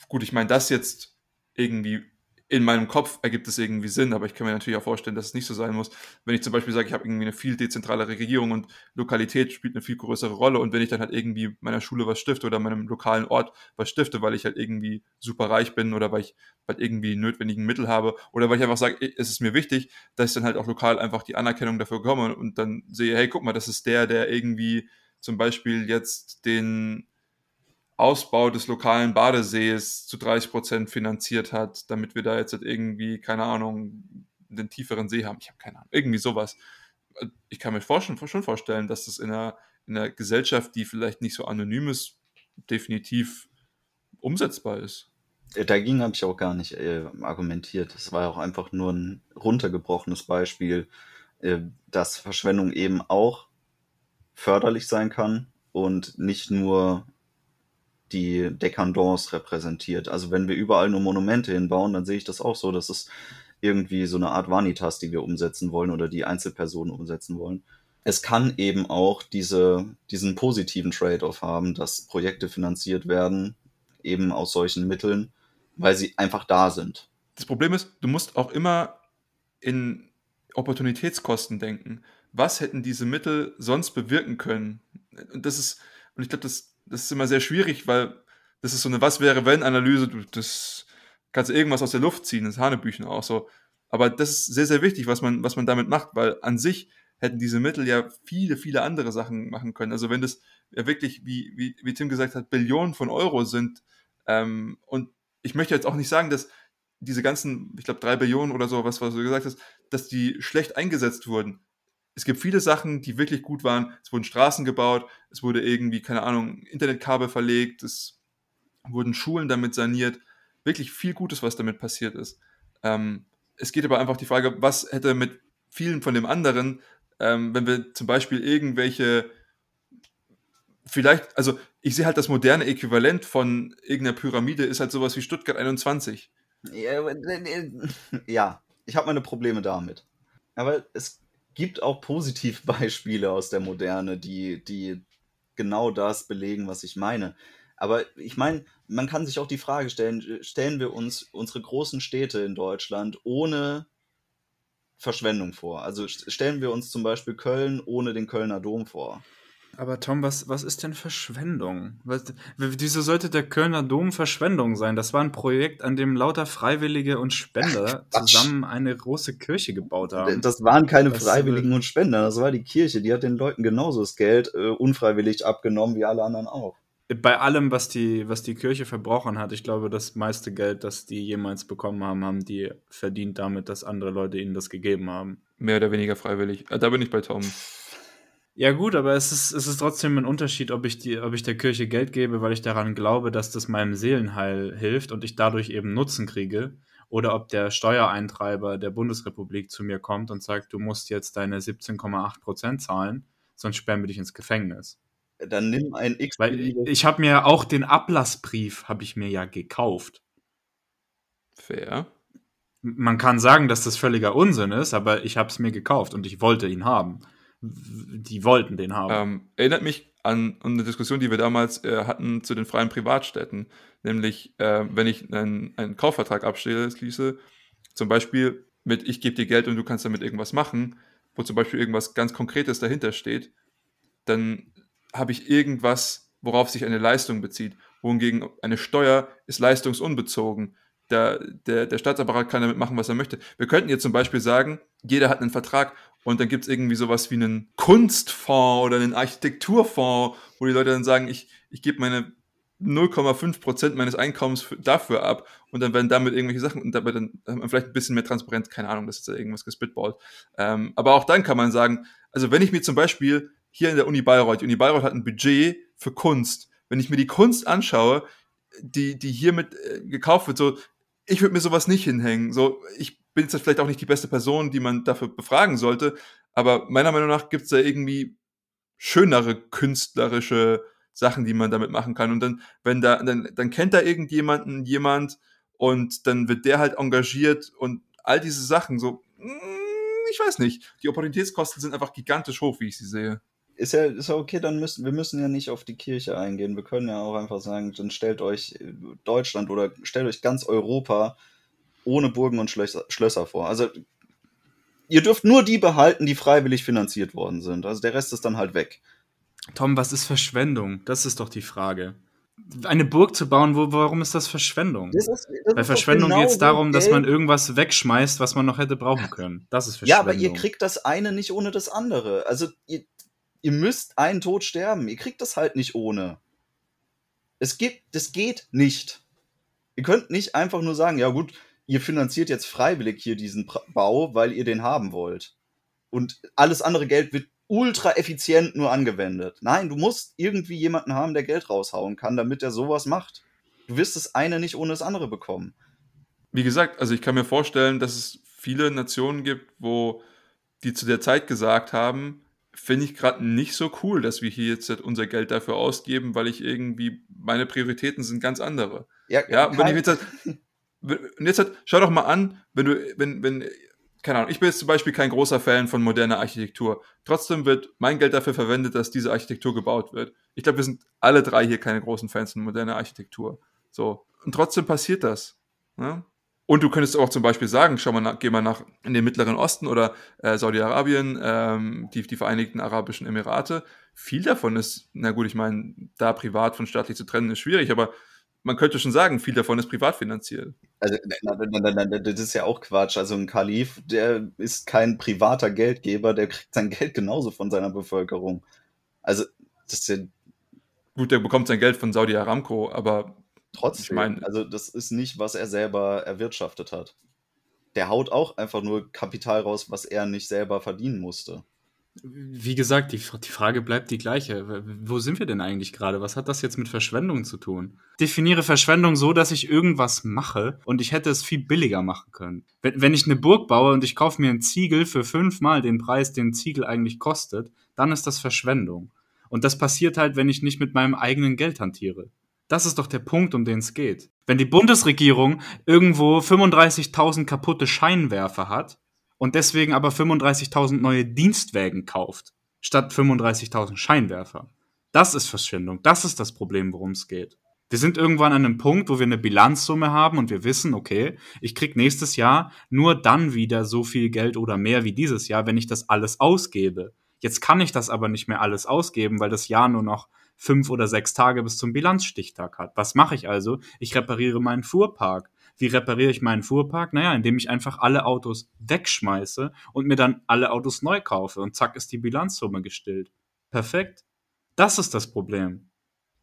gut, ich meine, das jetzt irgendwie in meinem Kopf ergibt es irgendwie Sinn, aber ich kann mir natürlich auch vorstellen, dass es nicht so sein muss. Wenn ich zum Beispiel sage, ich habe irgendwie eine viel dezentralere Regierung und Lokalität spielt eine viel größere Rolle und wenn ich dann halt irgendwie meiner Schule was stifte oder meinem lokalen Ort was stifte, weil ich halt irgendwie super reich bin oder weil ich halt irgendwie notwendigen Mittel habe oder weil ich einfach sage, es ist mir wichtig, dass ich dann halt auch lokal einfach die Anerkennung dafür bekomme und dann sehe, hey, guck mal, das ist der, der irgendwie zum Beispiel jetzt den Ausbau des lokalen Badesees zu 30 Prozent finanziert hat, damit wir da jetzt halt irgendwie, keine Ahnung, den tieferen See haben. Ich habe keine Ahnung, irgendwie sowas. Ich kann mir schon vorstellen, dass das in einer, in einer Gesellschaft, die vielleicht nicht so anonym ist, definitiv umsetzbar ist. Dagegen habe ich auch gar nicht äh, argumentiert. Es war auch einfach nur ein runtergebrochenes Beispiel, äh, dass Verschwendung eben auch förderlich sein kann und nicht nur die Dekadence repräsentiert. Also wenn wir überall nur Monumente hinbauen, dann sehe ich das auch so, dass es irgendwie so eine Art Vanitas, die wir umsetzen wollen oder die Einzelpersonen umsetzen wollen. Es kann eben auch diese, diesen positiven Trade-off haben, dass Projekte finanziert werden, eben aus solchen Mitteln, weil sie einfach da sind. Das Problem ist, du musst auch immer in Opportunitätskosten denken. Was hätten diese Mittel sonst bewirken können? Und das ist, und ich glaube, das das ist immer sehr schwierig, weil das ist so eine Was wäre wenn Analyse, das kannst du irgendwas aus der Luft ziehen, das Hanebüchen auch so. Aber das ist sehr, sehr wichtig, was man, was man damit macht, weil an sich hätten diese Mittel ja viele, viele andere Sachen machen können. Also wenn das ja wirklich, wie, wie, wie Tim gesagt hat, Billionen von Euro sind, ähm, und ich möchte jetzt auch nicht sagen, dass diese ganzen, ich glaube, drei Billionen oder so, was, was du gesagt hast, dass die schlecht eingesetzt wurden es gibt viele Sachen, die wirklich gut waren. Es wurden Straßen gebaut, es wurde irgendwie, keine Ahnung, Internetkabel verlegt, es wurden Schulen damit saniert. Wirklich viel Gutes, was damit passiert ist. Ähm, es geht aber einfach die Frage, was hätte mit vielen von dem anderen, ähm, wenn wir zum Beispiel irgendwelche, vielleicht, also ich sehe halt das moderne Äquivalent von irgendeiner Pyramide ist halt sowas wie Stuttgart 21. Ja, ja ich habe meine Probleme damit. Aber es gibt auch Positivbeispiele aus der Moderne, die, die genau das belegen, was ich meine. Aber ich meine, man kann sich auch die Frage stellen, stellen wir uns unsere großen Städte in Deutschland ohne Verschwendung vor? Also stellen wir uns zum Beispiel Köln ohne den Kölner Dom vor. Aber Tom, was, was ist denn Verschwendung? Was, wieso sollte der Kölner Dom Verschwendung sein? Das war ein Projekt, an dem lauter Freiwillige und Spender Ach, zusammen eine große Kirche gebaut haben. Das waren keine das Freiwilligen und Spender, das war die Kirche. Die hat den Leuten genauso das Geld äh, unfreiwillig abgenommen wie alle anderen auch. Bei allem, was die, was die Kirche verbrochen hat, ich glaube, das meiste Geld, das die jemals bekommen haben, haben die verdient damit, dass andere Leute ihnen das gegeben haben. Mehr oder weniger freiwillig. Äh, da bin ich bei Tom. Ja, gut, aber es ist, es ist trotzdem ein Unterschied, ob ich, die, ob ich der Kirche Geld gebe, weil ich daran glaube, dass das meinem Seelenheil hilft und ich dadurch eben Nutzen kriege. Oder ob der Steuereintreiber der Bundesrepublik zu mir kommt und sagt, du musst jetzt deine 17,8 Prozent zahlen, sonst sperren wir dich ins Gefängnis. Dann nimm ein X. Weil ich habe mir auch den Ablassbrief, habe ich mir ja gekauft. Fair. Man kann sagen, dass das völliger Unsinn ist, aber ich habe es mir gekauft und ich wollte ihn haben die wollten den haben. Ähm, erinnert mich an, eine Diskussion, die wir damals äh, hatten zu den freien Privatstädten. Nämlich, äh, wenn ich einen, einen Kaufvertrag abschließe, zum Beispiel mit ich gebe dir Geld und du kannst damit irgendwas machen, wo zum Beispiel irgendwas ganz Konkretes dahinter steht, dann habe ich irgendwas, worauf sich eine Leistung bezieht. Wohingegen eine Steuer ist leistungsunbezogen. Der, der, der Staatsapparat kann damit machen, was er möchte. Wir könnten jetzt zum Beispiel sagen, jeder hat einen Vertrag und dann gibt es irgendwie sowas wie einen Kunstfonds oder einen Architekturfonds, wo die Leute dann sagen, ich, ich gebe meine 0,5% meines Einkommens dafür ab und dann werden damit irgendwelche Sachen und dabei dann vielleicht ein bisschen mehr Transparenz, keine Ahnung, das ist ja irgendwas gespitballt. Ähm, aber auch dann kann man sagen, also wenn ich mir zum Beispiel hier in der Uni Bayreuth, die Uni Bayreuth hat ein Budget für Kunst, wenn ich mir die Kunst anschaue, die, die hiermit äh, gekauft wird, so, ich würde mir sowas nicht hinhängen. So, ich bin jetzt vielleicht auch nicht die beste Person, die man dafür befragen sollte, aber meiner Meinung nach gibt es da irgendwie schönere künstlerische Sachen, die man damit machen kann. Und dann, wenn da, dann, dann kennt da irgendjemanden jemand und dann wird der halt engagiert und all diese Sachen, so, mm, ich weiß nicht. Die Opportunitätskosten sind einfach gigantisch hoch, wie ich sie sehe. Ist ja, ist ja okay, dann müssen wir müssen ja nicht auf die Kirche eingehen. Wir können ja auch einfach sagen, dann stellt euch Deutschland oder stellt euch ganz Europa ohne Burgen und Schlösser, Schlösser vor. Also ihr dürft nur die behalten, die freiwillig finanziert worden sind. Also der Rest ist dann halt weg. Tom, was ist Verschwendung? Das ist doch die Frage. Eine Burg zu bauen, wo, warum ist das Verschwendung? Das ist, das Bei Verschwendung genau geht es darum, dass man irgendwas wegschmeißt, was man noch hätte brauchen können. Das ist Verschwendung. Ja, aber ihr kriegt das eine nicht ohne das andere. Also ihr, ihr müsst einen Tod sterben. Ihr kriegt das halt nicht ohne. Es gibt, das geht nicht. Ihr könnt nicht einfach nur sagen, ja gut, ihr finanziert jetzt freiwillig hier diesen Bau, weil ihr den haben wollt. Und alles andere Geld wird ultra effizient nur angewendet. Nein, du musst irgendwie jemanden haben, der Geld raushauen kann, damit er sowas macht. Du wirst das eine nicht ohne das andere bekommen. Wie gesagt, also ich kann mir vorstellen, dass es viele Nationen gibt, wo die zu der Zeit gesagt haben, finde ich gerade nicht so cool, dass wir hier jetzt unser Geld dafür ausgeben, weil ich irgendwie, meine Prioritäten sind ganz andere. Ja, ja wenn ich jetzt, und jetzt halt, schau doch mal an, wenn du, wenn, wenn, keine Ahnung, ich bin jetzt zum Beispiel kein großer Fan von moderner Architektur. Trotzdem wird mein Geld dafür verwendet, dass diese Architektur gebaut wird. Ich glaube, wir sind alle drei hier keine großen Fans von moderner Architektur. So. Und trotzdem passiert das. Ne? Und du könntest auch zum Beispiel sagen, schau mal, nach, geh mal nach in den Mittleren Osten oder äh, Saudi-Arabien, ähm, die, die Vereinigten Arabischen Emirate. Viel davon ist, na gut, ich meine, da privat von staatlich zu trennen ist schwierig, aber man könnte schon sagen, viel davon ist privat finanziert. Also, das ist ja auch Quatsch. Also, ein Kalif, der ist kein privater Geldgeber, der kriegt sein Geld genauso von seiner Bevölkerung. Also, das ist ja. Gut, der bekommt sein Geld von Saudi Aramco, aber. Trotzdem, ich mein, also, das ist nicht, was er selber erwirtschaftet hat. Der haut auch einfach nur Kapital raus, was er nicht selber verdienen musste. Wie gesagt, die, die Frage bleibt die gleiche. Wo sind wir denn eigentlich gerade? Was hat das jetzt mit Verschwendung zu tun? Definiere Verschwendung so, dass ich irgendwas mache und ich hätte es viel billiger machen können. Wenn, wenn ich eine Burg baue und ich kaufe mir einen Ziegel für fünfmal den Preis, den ein Ziegel eigentlich kostet, dann ist das Verschwendung. Und das passiert halt, wenn ich nicht mit meinem eigenen Geld hantiere. Das ist doch der Punkt, um den es geht. Wenn die Bundesregierung irgendwo 35.000 kaputte Scheinwerfer hat, und deswegen aber 35.000 neue Dienstwägen kauft, statt 35.000 Scheinwerfer. Das ist Verschwendung. Das ist das Problem, worum es geht. Wir sind irgendwann an einem Punkt, wo wir eine Bilanzsumme haben und wir wissen, okay, ich krieg nächstes Jahr nur dann wieder so viel Geld oder mehr wie dieses Jahr, wenn ich das alles ausgebe. Jetzt kann ich das aber nicht mehr alles ausgeben, weil das Jahr nur noch fünf oder sechs Tage bis zum Bilanzstichtag hat. Was mache ich also? Ich repariere meinen Fuhrpark. Wie repariere ich meinen Fuhrpark? Naja, indem ich einfach alle Autos wegschmeiße und mir dann alle Autos neu kaufe und zack ist die Bilanzsumme gestillt. Perfekt. Das ist das Problem.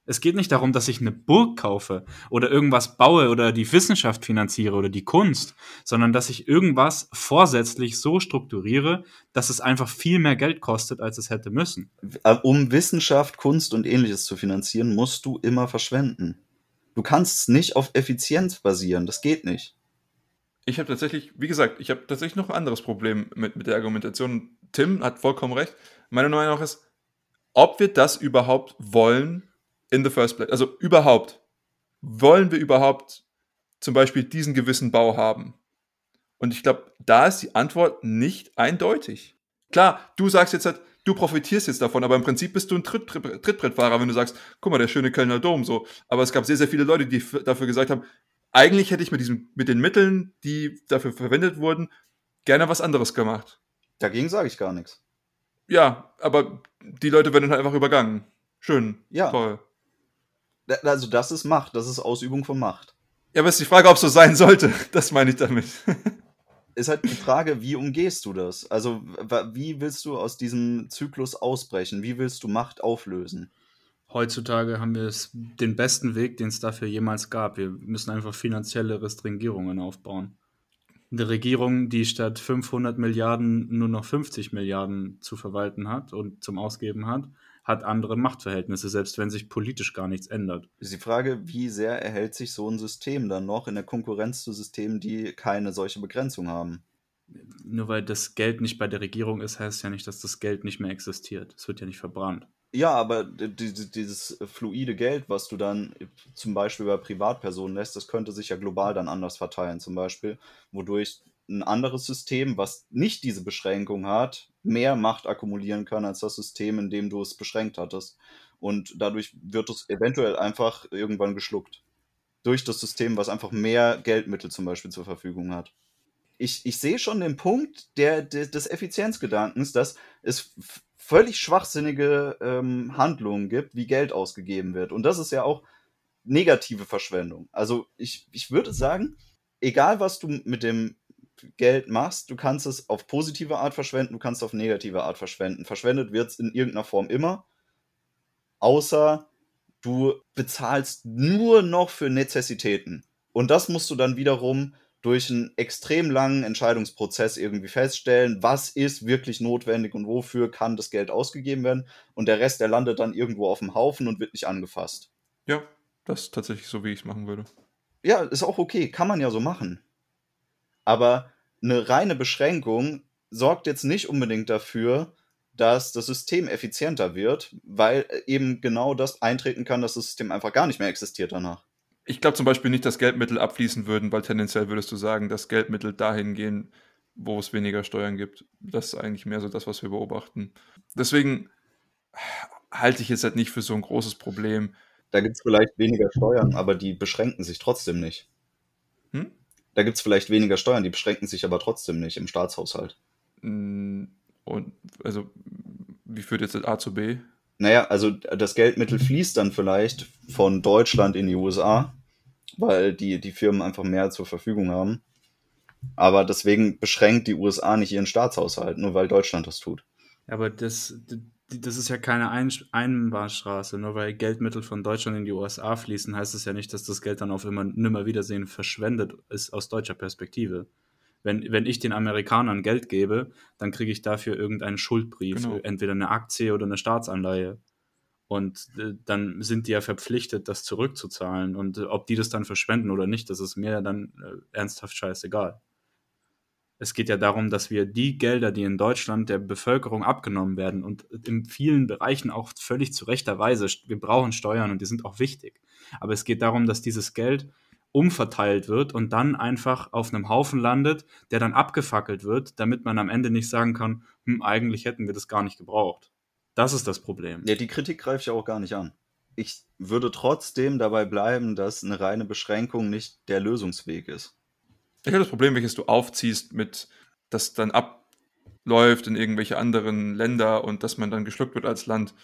Es geht nicht darum, dass ich eine Burg kaufe oder irgendwas baue oder die Wissenschaft finanziere oder die Kunst, sondern dass ich irgendwas vorsätzlich so strukturiere, dass es einfach viel mehr Geld kostet, als es hätte müssen. Äh, um Wissenschaft, Kunst und ähnliches zu finanzieren, musst du immer verschwenden. Du kannst es nicht auf Effizienz basieren, das geht nicht. Ich habe tatsächlich, wie gesagt, ich habe tatsächlich noch ein anderes Problem mit, mit der Argumentation. Tim hat vollkommen recht. Meine Meinung ist, ob wir das überhaupt wollen, in the first place? Also überhaupt, wollen wir überhaupt zum Beispiel diesen gewissen Bau haben? Und ich glaube, da ist die Antwort nicht eindeutig. Klar, du sagst jetzt halt, du profitierst jetzt davon, aber im Prinzip bist du ein Tritt, Tritt, Trittbrettfahrer, wenn du sagst, guck mal, der schöne Kölner Dom, so. Aber es gab sehr, sehr viele Leute, die dafür gesagt haben, eigentlich hätte ich mit diesem, mit den Mitteln, die dafür verwendet wurden, gerne was anderes gemacht. Dagegen sage ich gar nichts. Ja, aber die Leute werden halt einfach übergangen. Schön. Ja. Toll. Also das ist Macht, das ist Ausübung von Macht. Ja, aber ist die Frage, ob es so sein sollte. Das meine ich damit. ist halt die Frage, wie umgehst du das? Also wie willst du aus diesem Zyklus ausbrechen? Wie willst du Macht auflösen? Heutzutage haben wir es den besten Weg, den es dafür jemals gab. Wir müssen einfach finanzielle Restringierungen aufbauen. Eine Regierung, die statt 500 Milliarden nur noch 50 Milliarden zu verwalten hat und zum Ausgeben hat, hat andere Machtverhältnisse, selbst wenn sich politisch gar nichts ändert. Ist die Frage, wie sehr erhält sich so ein System dann noch in der Konkurrenz zu Systemen, die keine solche Begrenzung haben? Nur weil das Geld nicht bei der Regierung ist, heißt ja nicht, dass das Geld nicht mehr existiert. Es wird ja nicht verbrannt. Ja, aber dieses fluide Geld, was du dann zum Beispiel bei Privatpersonen lässt, das könnte sich ja global dann anders verteilen, zum Beispiel, wodurch ein anderes System, was nicht diese Beschränkung hat, mehr Macht akkumulieren kann als das System, in dem du es beschränkt hattest. Und dadurch wird es eventuell einfach irgendwann geschluckt. Durch das System, was einfach mehr Geldmittel zum Beispiel zur Verfügung hat. Ich, ich sehe schon den Punkt der, der des Effizienzgedankens, dass es völlig schwachsinnige ähm, Handlungen gibt, wie Geld ausgegeben wird. Und das ist ja auch negative Verschwendung. Also ich, ich würde sagen, egal was du mit dem Geld machst, du kannst es auf positive Art verschwenden, du kannst es auf negative Art verschwenden. Verschwendet wird es in irgendeiner Form immer, außer du bezahlst nur noch für Nezessitäten. Und das musst du dann wiederum durch einen extrem langen Entscheidungsprozess irgendwie feststellen, was ist wirklich notwendig und wofür kann das Geld ausgegeben werden. Und der Rest, der landet dann irgendwo auf dem Haufen und wird nicht angefasst. Ja, das ist tatsächlich so, wie ich es machen würde. Ja, ist auch okay, kann man ja so machen. Aber eine reine Beschränkung sorgt jetzt nicht unbedingt dafür, dass das System effizienter wird, weil eben genau das eintreten kann, dass das System einfach gar nicht mehr existiert danach. Ich glaube zum Beispiel nicht, dass Geldmittel abfließen würden, weil tendenziell würdest du sagen, dass Geldmittel dahin gehen, wo es weniger Steuern gibt. Das ist eigentlich mehr so das, was wir beobachten. Deswegen halte ich es halt nicht für so ein großes Problem. Da gibt es vielleicht weniger Steuern, aber die beschränken sich trotzdem nicht. Hm? Da gibt es vielleicht weniger Steuern, die beschränken sich aber trotzdem nicht im Staatshaushalt. Mm, und also, wie führt jetzt das A zu B? Naja, also das Geldmittel fließt dann vielleicht von Deutschland in die USA, weil die, die Firmen einfach mehr zur Verfügung haben. Aber deswegen beschränkt die USA nicht ihren Staatshaushalt, nur weil Deutschland das tut. Aber das, das ist ja keine Ein Einbahnstraße. Nur weil Geldmittel von Deutschland in die USA fließen, heißt es ja nicht, dass das Geld dann auf immer nimmer Wiedersehen verschwendet ist aus deutscher Perspektive. Wenn, wenn ich den Amerikanern Geld gebe, dann kriege ich dafür irgendeinen Schuldbrief, genau. entweder eine Aktie oder eine Staatsanleihe. Und äh, dann sind die ja verpflichtet, das zurückzuzahlen. Und äh, ob die das dann verschwenden oder nicht, das ist mir dann äh, ernsthaft scheißegal. Es geht ja darum, dass wir die Gelder, die in Deutschland der Bevölkerung abgenommen werden und in vielen Bereichen auch völlig zu rechter Weise, wir brauchen Steuern und die sind auch wichtig. Aber es geht darum, dass dieses Geld umverteilt wird und dann einfach auf einem Haufen landet, der dann abgefackelt wird, damit man am Ende nicht sagen kann, hm, eigentlich hätten wir das gar nicht gebraucht. Das ist das Problem. Ja, die Kritik greife ich auch gar nicht an. Ich würde trotzdem dabei bleiben, dass eine reine Beschränkung nicht der Lösungsweg ist. Ich habe das Problem, welches du aufziehst, mit, dass dann ab läuft in irgendwelche anderen Länder und dass man dann geschluckt wird als Land,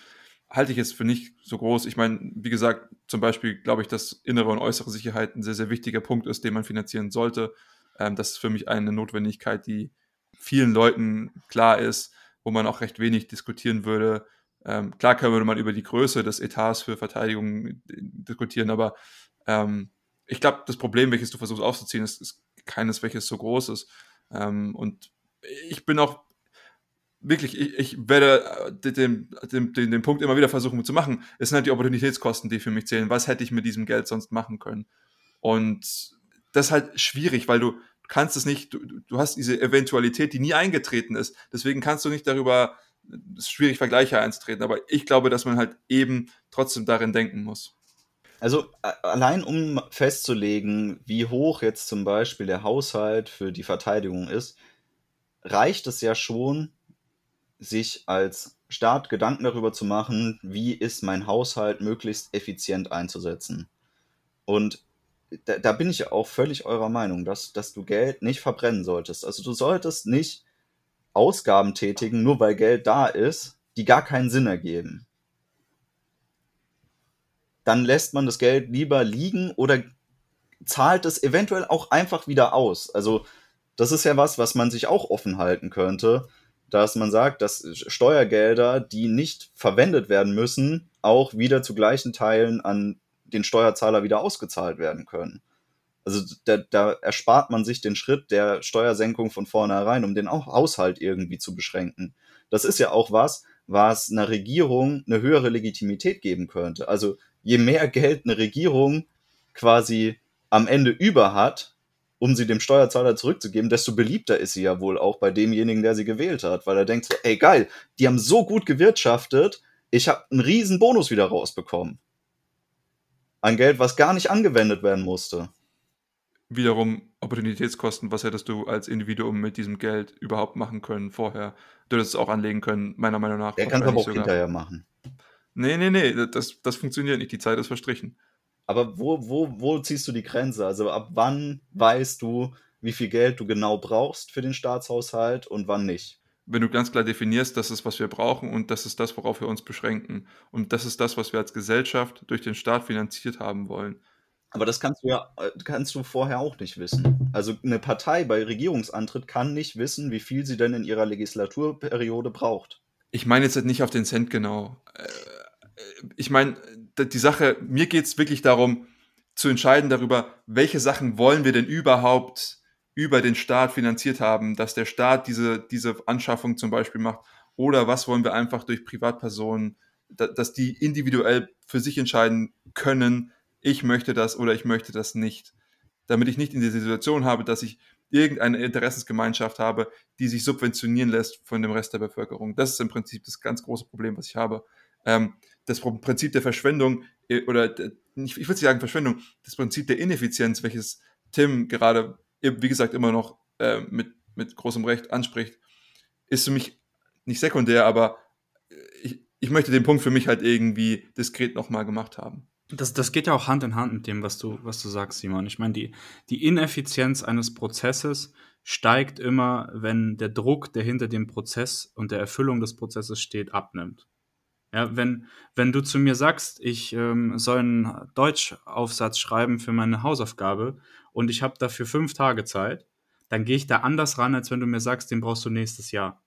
halte ich jetzt für nicht so groß. Ich meine, wie gesagt, zum Beispiel glaube ich, dass innere und äußere Sicherheit ein sehr, sehr wichtiger Punkt ist, den man finanzieren sollte. Ähm, das ist für mich eine Notwendigkeit, die vielen Leuten klar ist, wo man auch recht wenig diskutieren würde. Ähm, klar würde man über die Größe des Etats für Verteidigung diskutieren, aber ähm, ich glaube, das Problem, welches du versuchst aufzuziehen, ist, ist keines, welches so groß ist. Ähm, und ich bin auch wirklich, ich, ich werde äh, den, den, den, den Punkt immer wieder versuchen zu machen. Es sind halt die Opportunitätskosten, die für mich zählen. Was hätte ich mit diesem Geld sonst machen können? Und das ist halt schwierig, weil du kannst es nicht, du, du hast diese Eventualität, die nie eingetreten ist. Deswegen kannst du nicht darüber, es ist schwierig, Vergleiche einzutreten. Aber ich glaube, dass man halt eben trotzdem darin denken muss. Also allein um festzulegen, wie hoch jetzt zum Beispiel der Haushalt für die Verteidigung ist, reicht es ja schon, sich als Staat Gedanken darüber zu machen, wie ist mein Haushalt möglichst effizient einzusetzen. Und da, da bin ich auch völlig eurer Meinung, dass, dass du Geld nicht verbrennen solltest. Also du solltest nicht Ausgaben tätigen, nur weil Geld da ist, die gar keinen Sinn ergeben. Dann lässt man das Geld lieber liegen oder zahlt es eventuell auch einfach wieder aus. Also das ist ja was, was man sich auch offen halten könnte dass man sagt, dass Steuergelder, die nicht verwendet werden müssen, auch wieder zu gleichen Teilen an den Steuerzahler wieder ausgezahlt werden können. Also da, da erspart man sich den Schritt der Steuersenkung von vornherein, um den Haushalt irgendwie zu beschränken. Das ist ja auch was, was einer Regierung eine höhere Legitimität geben könnte. Also je mehr Geld eine Regierung quasi am Ende über hat, um sie dem Steuerzahler zurückzugeben, desto beliebter ist sie ja wohl auch bei demjenigen, der sie gewählt hat, weil er denkt so, ey geil, die haben so gut gewirtschaftet, ich habe einen riesen Bonus wieder rausbekommen. An Geld, was gar nicht angewendet werden musste. Wiederum Opportunitätskosten, was hättest du als Individuum mit diesem Geld überhaupt machen können vorher? Du hättest es auch anlegen können, meiner Meinung nach. Er kann es aber auch sogar. hinterher machen. Nee, nee, nee, das, das funktioniert nicht, die Zeit ist verstrichen. Aber wo, wo, wo ziehst du die Grenze? Also ab wann weißt du, wie viel Geld du genau brauchst für den Staatshaushalt und wann nicht? Wenn du ganz klar definierst, das ist, was wir brauchen und das ist das, worauf wir uns beschränken. Und das ist das, was wir als Gesellschaft durch den Staat finanziert haben wollen. Aber das kannst du ja, äh, kannst du vorher auch nicht wissen. Also eine Partei bei Regierungsantritt kann nicht wissen, wie viel sie denn in ihrer Legislaturperiode braucht. Ich meine jetzt nicht auf den Cent genau. Ich meine, die Sache, mir geht es wirklich darum, zu entscheiden darüber, welche Sachen wollen wir denn überhaupt über den Staat finanziert haben, dass der Staat diese, diese Anschaffung zum Beispiel macht, oder was wollen wir einfach durch Privatpersonen, dass die individuell für sich entscheiden können, ich möchte das oder ich möchte das nicht. Damit ich nicht in die Situation habe, dass ich irgendeine Interessensgemeinschaft habe, die sich subventionieren lässt von dem Rest der Bevölkerung. Das ist im Prinzip das ganz große Problem, was ich habe. Ähm, das Prinzip der Verschwendung äh, oder ich würde sagen Verschwendung, das Prinzip der Ineffizienz, welches Tim gerade, wie gesagt, immer noch äh, mit, mit großem Recht anspricht, ist für mich nicht sekundär, aber äh, ich, ich möchte den Punkt für mich halt irgendwie diskret nochmal gemacht haben. Das, das geht ja auch Hand in Hand mit dem, was du, was du sagst, Simon. Ich meine, die, die Ineffizienz eines Prozesses steigt immer, wenn der Druck, der hinter dem Prozess und der Erfüllung des Prozesses steht, abnimmt. Ja, wenn, wenn du zu mir sagst, ich ähm, soll einen Deutschaufsatz schreiben für meine Hausaufgabe und ich habe dafür fünf Tage Zeit, dann gehe ich da anders ran, als wenn du mir sagst, den brauchst du nächstes Jahr.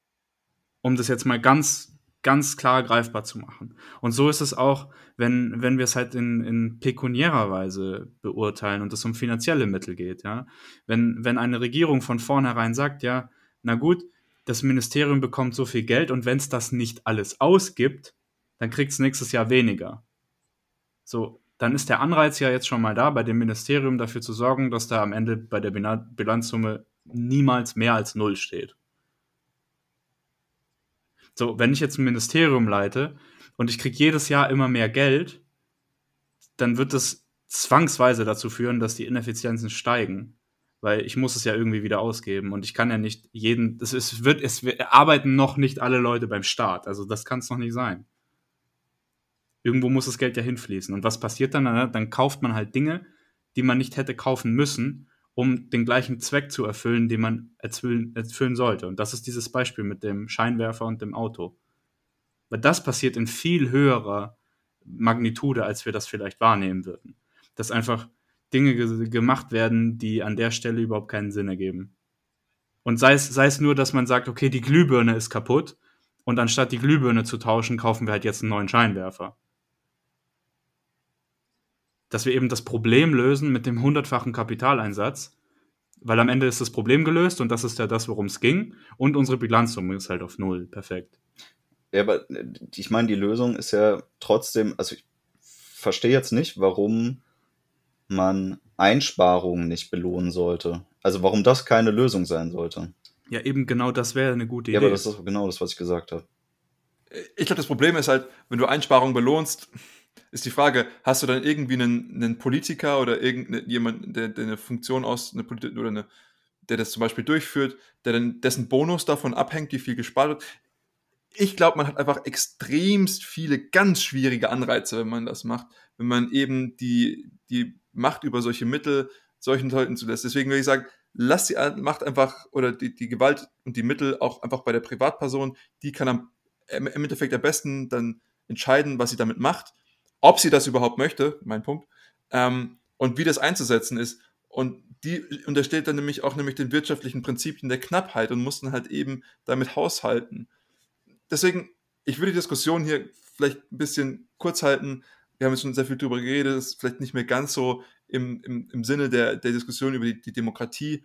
Um das jetzt mal ganz, ganz klar greifbar zu machen. Und so ist es auch, wenn, wenn wir es halt in, in pekuniärer Weise beurteilen und es um finanzielle Mittel geht. Ja? Wenn, wenn eine Regierung von vornherein sagt, ja, na gut, das Ministerium bekommt so viel Geld und wenn es das nicht alles ausgibt, dann kriegt es nächstes Jahr weniger. So, dann ist der Anreiz ja jetzt schon mal da, bei dem Ministerium dafür zu sorgen, dass da am Ende bei der Bilanzsumme niemals mehr als null steht. So, wenn ich jetzt ein Ministerium leite und ich kriege jedes Jahr immer mehr Geld, dann wird das zwangsweise dazu führen, dass die Ineffizienzen steigen. Weil ich muss es ja irgendwie wieder ausgeben und ich kann ja nicht jeden, es, ist, wird, es arbeiten noch nicht alle Leute beim Staat. Also das kann es noch nicht sein irgendwo muss das Geld ja hinfließen. Und was passiert dann? Dann kauft man halt Dinge, die man nicht hätte kaufen müssen um den gleichen Zweck zu erfüllen, den man erfüllen, erfüllen sollte. Und das ist dieses Beispiel mit dem Scheinwerfer und dem Auto. Weil das passiert in viel höherer Magnitude, als wir das vielleicht wahrnehmen würden. Dass einfach Dinge ge gemacht werden, die an der Stelle überhaupt keinen Sinn ergeben. Und sei es, sei es nur, dass man sagt, okay, die Glühbirne ist kaputt und anstatt die Glühbirne zu tauschen, kaufen wir halt jetzt einen neuen Scheinwerfer. Dass wir eben das Problem lösen mit dem hundertfachen Kapitaleinsatz, weil am Ende ist das Problem gelöst und das ist ja das, worum es ging. Und unsere Bilanzsumme ist halt auf Null. Perfekt. Ja, aber äh, ich meine, die Lösung ist ja trotzdem, also ich verstehe jetzt nicht, warum man Einsparungen nicht belohnen sollte. Also warum das keine Lösung sein sollte. Ja, eben genau das wäre eine gute Idee. Ja, aber das ist genau das, was ich gesagt habe. Ich glaube, das Problem ist halt, wenn du Einsparungen belohnst, ist die Frage, hast du dann irgendwie einen, einen Politiker oder irgendjemand, der, der eine Funktion aus, eine Politik oder eine, der das zum Beispiel durchführt, der dann dessen Bonus davon abhängt, wie viel gespart wird? Ich glaube, man hat einfach extremst viele ganz schwierige Anreize, wenn man das macht, wenn man eben die, die Macht über solche Mittel solchen Leuten zulässt. Deswegen würde ich sagen, lass die Macht einfach oder die, die Gewalt und die Mittel auch einfach bei der Privatperson, die kann am, im Endeffekt am besten dann entscheiden, was sie damit macht, ob sie das überhaupt möchte, mein Punkt, ähm, und wie das einzusetzen ist. Und die unterstellt dann nämlich auch nämlich den wirtschaftlichen Prinzipien der Knappheit und mussten halt eben damit haushalten deswegen, ich würde die Diskussion hier vielleicht ein bisschen kurz halten. Wir haben jetzt schon sehr viel darüber geredet, ist vielleicht nicht mehr ganz so im, im, im Sinne der, der Diskussion über die, die Demokratie.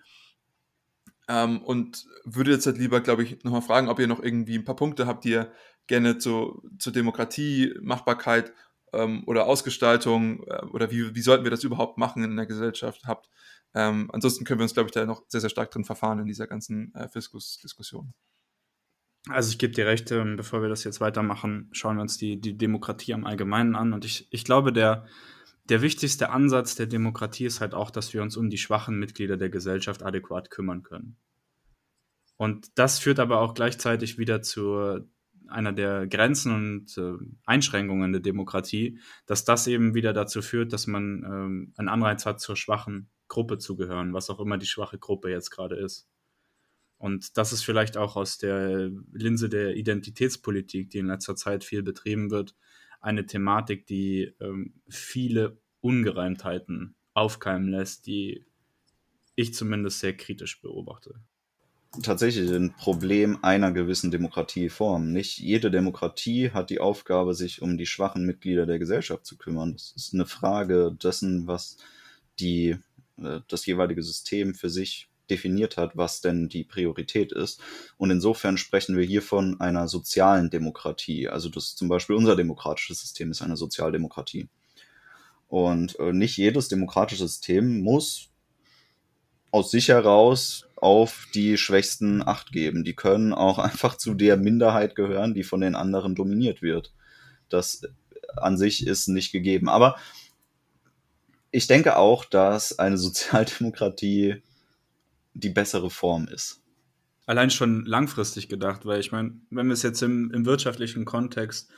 Ähm, und würde jetzt halt lieber, glaube ich, nochmal fragen, ob ihr noch irgendwie ein paar Punkte habt, die ihr gerne zu, zur Demokratie, Machbarkeit ähm, oder Ausgestaltung äh, oder wie, wie sollten wir das überhaupt machen in der Gesellschaft habt. Ähm, ansonsten können wir uns, glaube ich, da noch sehr, sehr stark drin verfahren in dieser ganzen äh, Fiskus-Diskussion. Also ich gebe dir recht, ähm, bevor wir das jetzt weitermachen, schauen wir uns die, die Demokratie am Allgemeinen an. Und ich, ich glaube, der, der wichtigste Ansatz der Demokratie ist halt auch, dass wir uns um die schwachen Mitglieder der Gesellschaft adäquat kümmern können. Und das führt aber auch gleichzeitig wieder zu einer der Grenzen und äh, Einschränkungen der Demokratie, dass das eben wieder dazu führt, dass man ähm, einen Anreiz hat, zur schwachen Gruppe zu gehören, was auch immer die schwache Gruppe jetzt gerade ist. Und das ist vielleicht auch aus der Linse der Identitätspolitik, die in letzter Zeit viel betrieben wird, eine Thematik, die ähm, viele Ungereimtheiten aufkeimen lässt, die ich zumindest sehr kritisch beobachte. Tatsächlich ein Problem einer gewissen Demokratieform. Nicht jede Demokratie hat die Aufgabe, sich um die schwachen Mitglieder der Gesellschaft zu kümmern. Das ist eine Frage dessen, was die, äh, das jeweilige System für sich definiert hat, was denn die Priorität ist. Und insofern sprechen wir hier von einer sozialen Demokratie. Also das zum Beispiel unser demokratisches System ist eine Sozialdemokratie. Und äh, nicht jedes demokratische System muss aus sich heraus auf die Schwächsten Acht geben. Die können auch einfach zu der Minderheit gehören, die von den anderen dominiert wird. Das an sich ist nicht gegeben. Aber ich denke auch, dass eine Sozialdemokratie die bessere Form ist. Allein schon langfristig gedacht, weil ich meine, wenn wir es jetzt im, im wirtschaftlichen Kontext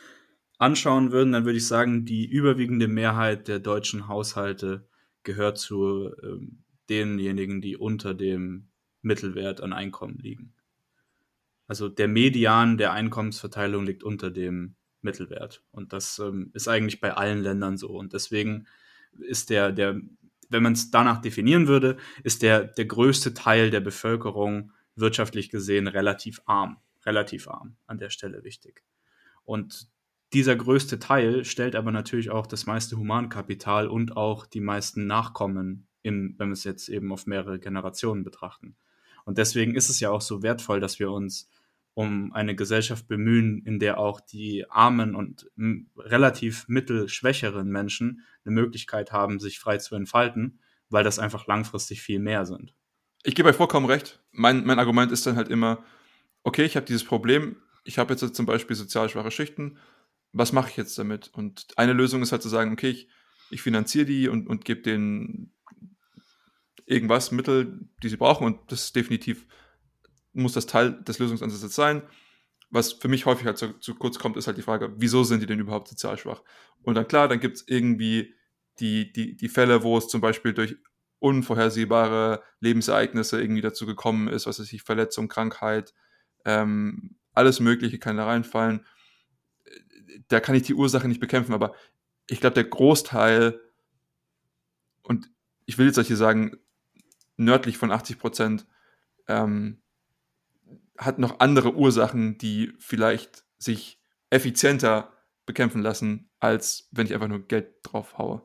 anschauen würden, dann würde ich sagen, die überwiegende Mehrheit der deutschen Haushalte gehört zu äh, denjenigen, die unter dem Mittelwert an Einkommen liegen. Also der Median der Einkommensverteilung liegt unter dem Mittelwert. Und das ähm, ist eigentlich bei allen Ländern so. Und deswegen ist der, der wenn man es danach definieren würde, ist der, der größte Teil der Bevölkerung wirtschaftlich gesehen relativ arm. Relativ arm an der Stelle wichtig. Und dieser größte Teil stellt aber natürlich auch das meiste Humankapital und auch die meisten Nachkommen, im, wenn wir es jetzt eben auf mehrere Generationen betrachten. Und deswegen ist es ja auch so wertvoll, dass wir uns um eine Gesellschaft bemühen, in der auch die armen und relativ mittelschwächeren Menschen eine Möglichkeit haben, sich frei zu entfalten, weil das einfach langfristig viel mehr sind. Ich gebe euch vollkommen recht. Mein, mein Argument ist dann halt immer, okay, ich habe dieses Problem, ich habe jetzt zum Beispiel sozial schwache Schichten, was mache ich jetzt damit? Und eine Lösung ist halt zu sagen, okay, ich, ich finanziere die und, und gebe denen irgendwas, Mittel, die sie brauchen und das ist definitiv muss das Teil des Lösungsansatzes sein. Was für mich häufig halt zu, zu, kurz kommt, ist halt die Frage, wieso sind die denn überhaupt sozial schwach? Und dann klar, dann gibt es irgendwie die, die, die Fälle, wo es zum Beispiel durch unvorhersehbare Lebensereignisse irgendwie dazu gekommen ist, was weiß ich, Verletzung, Krankheit, ähm, alles Mögliche kann da reinfallen. Da kann ich die Ursache nicht bekämpfen, aber ich glaube, der Großteil, und ich will jetzt euch hier sagen, nördlich von 80 Prozent, ähm, hat noch andere Ursachen, die vielleicht sich effizienter bekämpfen lassen, als wenn ich einfach nur Geld drauf haue.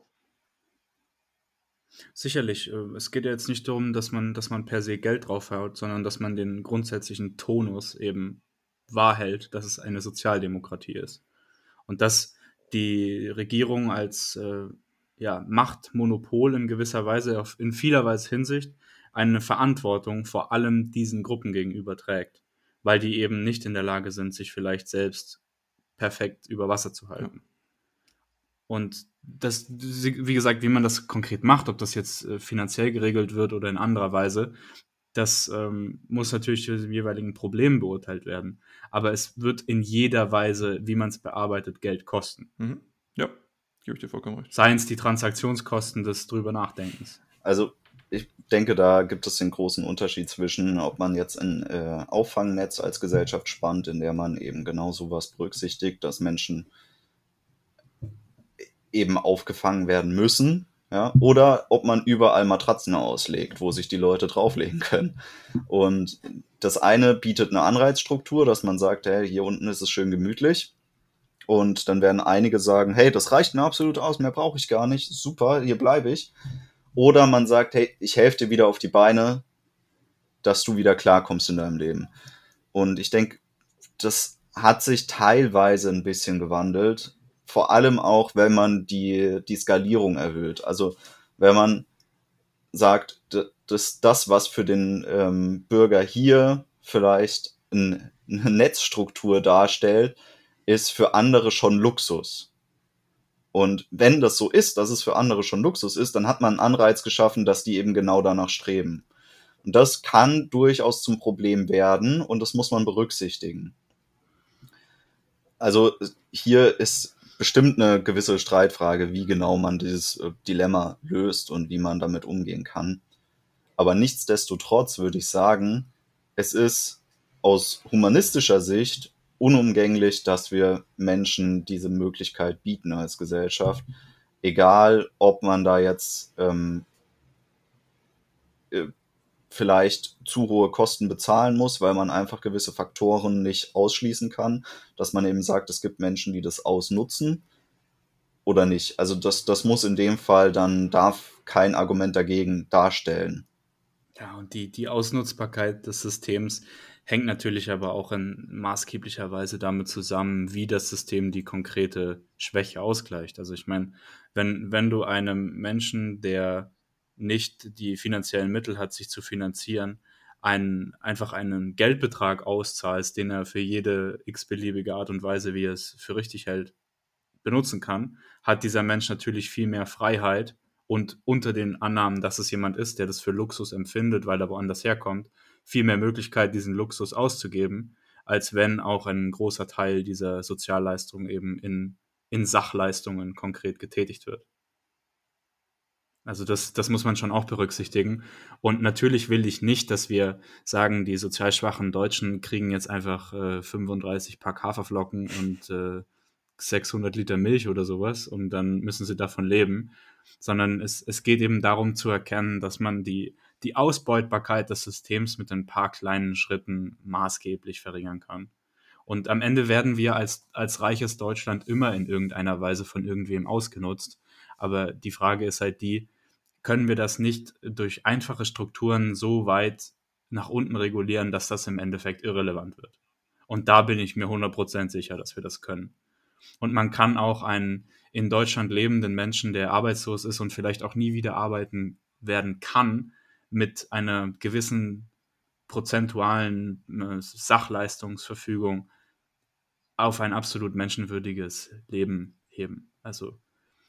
Sicherlich. Äh, es geht ja jetzt nicht darum, dass man, dass man per se Geld draufhaut, sondern dass man den grundsätzlichen Tonus eben wahr hält, dass es eine Sozialdemokratie ist. Und dass die Regierung als äh, ja, Machtmonopol in gewisser Weise, in vieler Weise Hinsicht, eine Verantwortung vor allem diesen Gruppen gegenüber trägt, weil die eben nicht in der Lage sind, sich vielleicht selbst perfekt über Wasser zu halten. Ja. Und das, wie gesagt, wie man das konkret macht, ob das jetzt äh, finanziell geregelt wird oder in anderer Weise, das ähm, muss natürlich für die jeweiligen Probleme beurteilt werden. Aber es wird in jeder Weise, wie man es bearbeitet, Geld kosten. Mhm. Ja, gebe ich dir vollkommen recht. Seien es die Transaktionskosten des drüber Nachdenkens. Also ich denke, da gibt es den großen Unterschied zwischen, ob man jetzt ein äh, Auffangnetz als Gesellschaft spannt, in der man eben genau sowas berücksichtigt, dass Menschen eben aufgefangen werden müssen, ja, oder ob man überall Matratzen auslegt, wo sich die Leute drauflegen können. Und das eine bietet eine Anreizstruktur, dass man sagt, hey, hier unten ist es schön gemütlich. Und dann werden einige sagen, hey, das reicht mir absolut aus, mehr brauche ich gar nicht, super, hier bleibe ich. Oder man sagt, hey, ich helfe dir wieder auf die Beine, dass du wieder klarkommst in deinem Leben. Und ich denke, das hat sich teilweise ein bisschen gewandelt vor allem auch, wenn man die, die Skalierung erhöht. Also wenn man sagt, dass das, was für den ähm, Bürger hier vielleicht ein, eine Netzstruktur darstellt, ist für andere schon Luxus. Und wenn das so ist, dass es für andere schon Luxus ist, dann hat man einen Anreiz geschaffen, dass die eben genau danach streben. Und das kann durchaus zum Problem werden und das muss man berücksichtigen. Also hier ist bestimmt eine gewisse Streitfrage, wie genau man dieses äh, Dilemma löst und wie man damit umgehen kann. Aber nichtsdestotrotz würde ich sagen, es ist aus humanistischer Sicht unumgänglich, dass wir Menschen diese Möglichkeit bieten als Gesellschaft. Egal, ob man da jetzt ähm, äh, vielleicht zu hohe Kosten bezahlen muss, weil man einfach gewisse Faktoren nicht ausschließen kann, dass man eben sagt, es gibt Menschen, die das ausnutzen oder nicht. Also das, das muss in dem Fall dann, darf kein Argument dagegen darstellen. Ja, und die, die Ausnutzbarkeit des Systems hängt natürlich aber auch in maßgeblicher Weise damit zusammen, wie das System die konkrete Schwäche ausgleicht. Also ich meine, wenn, wenn du einem Menschen, der nicht die finanziellen Mittel hat, sich zu finanzieren, einen, einfach einen Geldbetrag auszahlst, den er für jede x-beliebige Art und Weise, wie er es für richtig hält, benutzen kann, hat dieser Mensch natürlich viel mehr Freiheit und unter den Annahmen, dass es jemand ist, der das für Luxus empfindet, weil er woanders herkommt, viel mehr Möglichkeit, diesen Luxus auszugeben, als wenn auch ein großer Teil dieser Sozialleistung eben in, in Sachleistungen konkret getätigt wird. Also das, das muss man schon auch berücksichtigen. Und natürlich will ich nicht, dass wir sagen, die sozial schwachen Deutschen kriegen jetzt einfach äh, 35 Pack Haferflocken und äh, 600 Liter Milch oder sowas und dann müssen sie davon leben, sondern es, es geht eben darum zu erkennen, dass man die, die Ausbeutbarkeit des Systems mit ein paar kleinen Schritten maßgeblich verringern kann. Und am Ende werden wir als, als reiches Deutschland immer in irgendeiner Weise von irgendwem ausgenutzt. Aber die Frage ist halt die, können wir das nicht durch einfache Strukturen so weit nach unten regulieren, dass das im Endeffekt irrelevant wird. Und da bin ich mir 100% sicher, dass wir das können. Und man kann auch einen in Deutschland lebenden Menschen, der arbeitslos ist und vielleicht auch nie wieder arbeiten werden kann, mit einer gewissen prozentualen äh, Sachleistungsverfügung auf ein absolut menschenwürdiges Leben heben. Also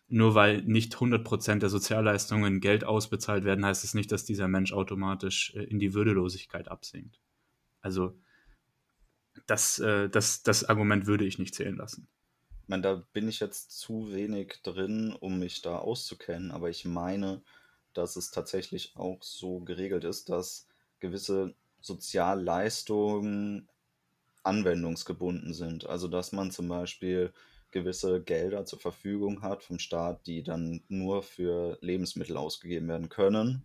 nur weil nicht 100% der Sozialleistungen Geld ausbezahlt werden, heißt es nicht, dass dieser Mensch automatisch äh, in die Würdelosigkeit absinkt. Also das, äh, das, das Argument würde ich nicht zählen lassen. Ich meine, da bin ich jetzt zu wenig drin, um mich da auszukennen, aber ich meine, dass es tatsächlich auch so geregelt ist, dass gewisse Sozialleistungen anwendungsgebunden sind. Also dass man zum Beispiel gewisse Gelder zur Verfügung hat vom Staat, die dann nur für Lebensmittel ausgegeben werden können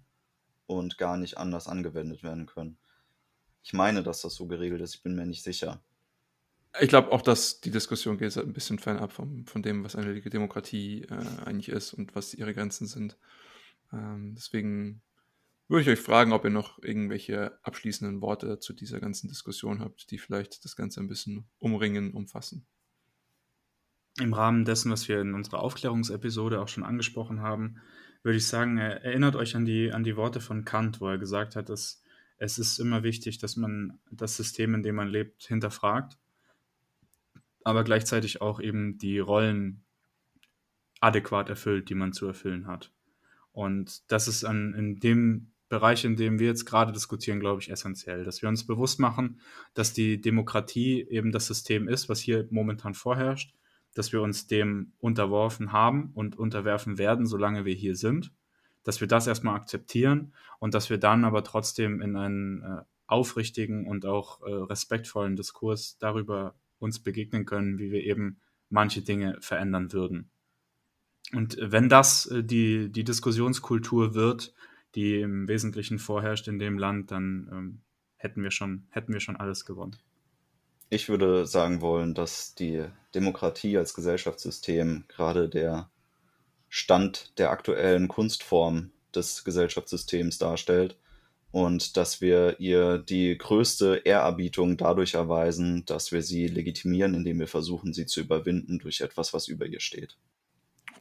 und gar nicht anders angewendet werden können. Ich meine, dass das so geregelt ist, ich bin mir nicht sicher. Ich glaube auch, dass die Diskussion geht ein bisschen fernab vom, von dem, was eine Demokratie äh, eigentlich ist und was ihre Grenzen sind. Ähm, deswegen würde ich euch fragen, ob ihr noch irgendwelche abschließenden Worte zu dieser ganzen Diskussion habt, die vielleicht das Ganze ein bisschen umringen, umfassen. Im Rahmen dessen, was wir in unserer Aufklärungsepisode auch schon angesprochen haben, würde ich sagen, erinnert euch an die, an die Worte von Kant, wo er gesagt hat, dass es ist immer wichtig, dass man das System, in dem man lebt, hinterfragt, aber gleichzeitig auch eben die Rollen adäquat erfüllt, die man zu erfüllen hat. Und das ist an, in dem Bereich, in dem wir jetzt gerade diskutieren, glaube ich, essentiell, dass wir uns bewusst machen, dass die Demokratie eben das System ist, was hier momentan vorherrscht dass wir uns dem unterworfen haben und unterwerfen werden, solange wir hier sind, dass wir das erstmal akzeptieren und dass wir dann aber trotzdem in einen äh, aufrichtigen und auch äh, respektvollen Diskurs darüber uns begegnen können, wie wir eben manche Dinge verändern würden. Und wenn das äh, die, die Diskussionskultur wird, die im Wesentlichen vorherrscht in dem Land, dann ähm, hätten, wir schon, hätten wir schon alles gewonnen. Ich würde sagen wollen, dass die Demokratie als Gesellschaftssystem gerade der Stand der aktuellen Kunstform des Gesellschaftssystems darstellt und dass wir ihr die größte Ehrerbietung dadurch erweisen, dass wir sie legitimieren, indem wir versuchen, sie zu überwinden durch etwas, was über ihr steht.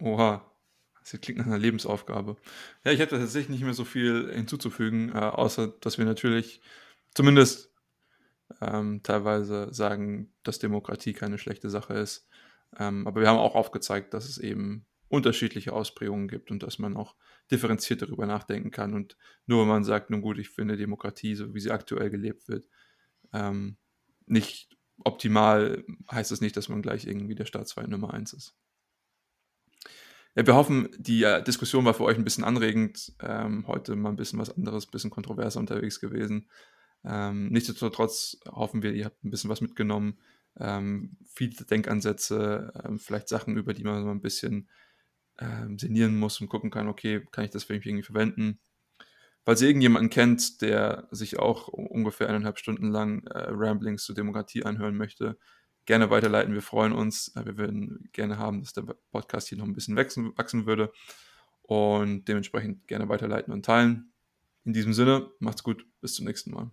Oha, das klingt nach einer Lebensaufgabe. Ja, ich hätte tatsächlich nicht mehr so viel hinzuzufügen, äh, außer dass wir natürlich zumindest ähm, teilweise sagen, dass Demokratie keine schlechte Sache ist. Ähm, aber wir haben auch aufgezeigt, dass es eben unterschiedliche Ausprägungen gibt und dass man auch differenziert darüber nachdenken kann. Und nur wenn man sagt, nun gut, ich finde Demokratie, so wie sie aktuell gelebt wird, ähm, nicht optimal, heißt das nicht, dass man gleich irgendwie der Staatsfeind Nummer eins ist. Ja, wir hoffen, die äh, Diskussion war für euch ein bisschen anregend. Ähm, heute mal ein bisschen was anderes, ein bisschen kontroverser unterwegs gewesen. Ähm, nichtsdestotrotz hoffen wir, ihr habt ein bisschen was mitgenommen, ähm, viele Denkansätze, ähm, vielleicht Sachen, über die man so ein bisschen ähm, sinnieren muss und gucken kann, okay, kann ich das für mich irgendwie verwenden? Falls ihr irgendjemanden kennt, der sich auch ungefähr eineinhalb Stunden lang äh, Ramblings zur Demokratie anhören möchte, gerne weiterleiten. Wir freuen uns. Äh, wir würden gerne haben, dass der Podcast hier noch ein bisschen wachsen, wachsen würde und dementsprechend gerne weiterleiten und teilen. In diesem Sinne, macht's gut, bis zum nächsten Mal.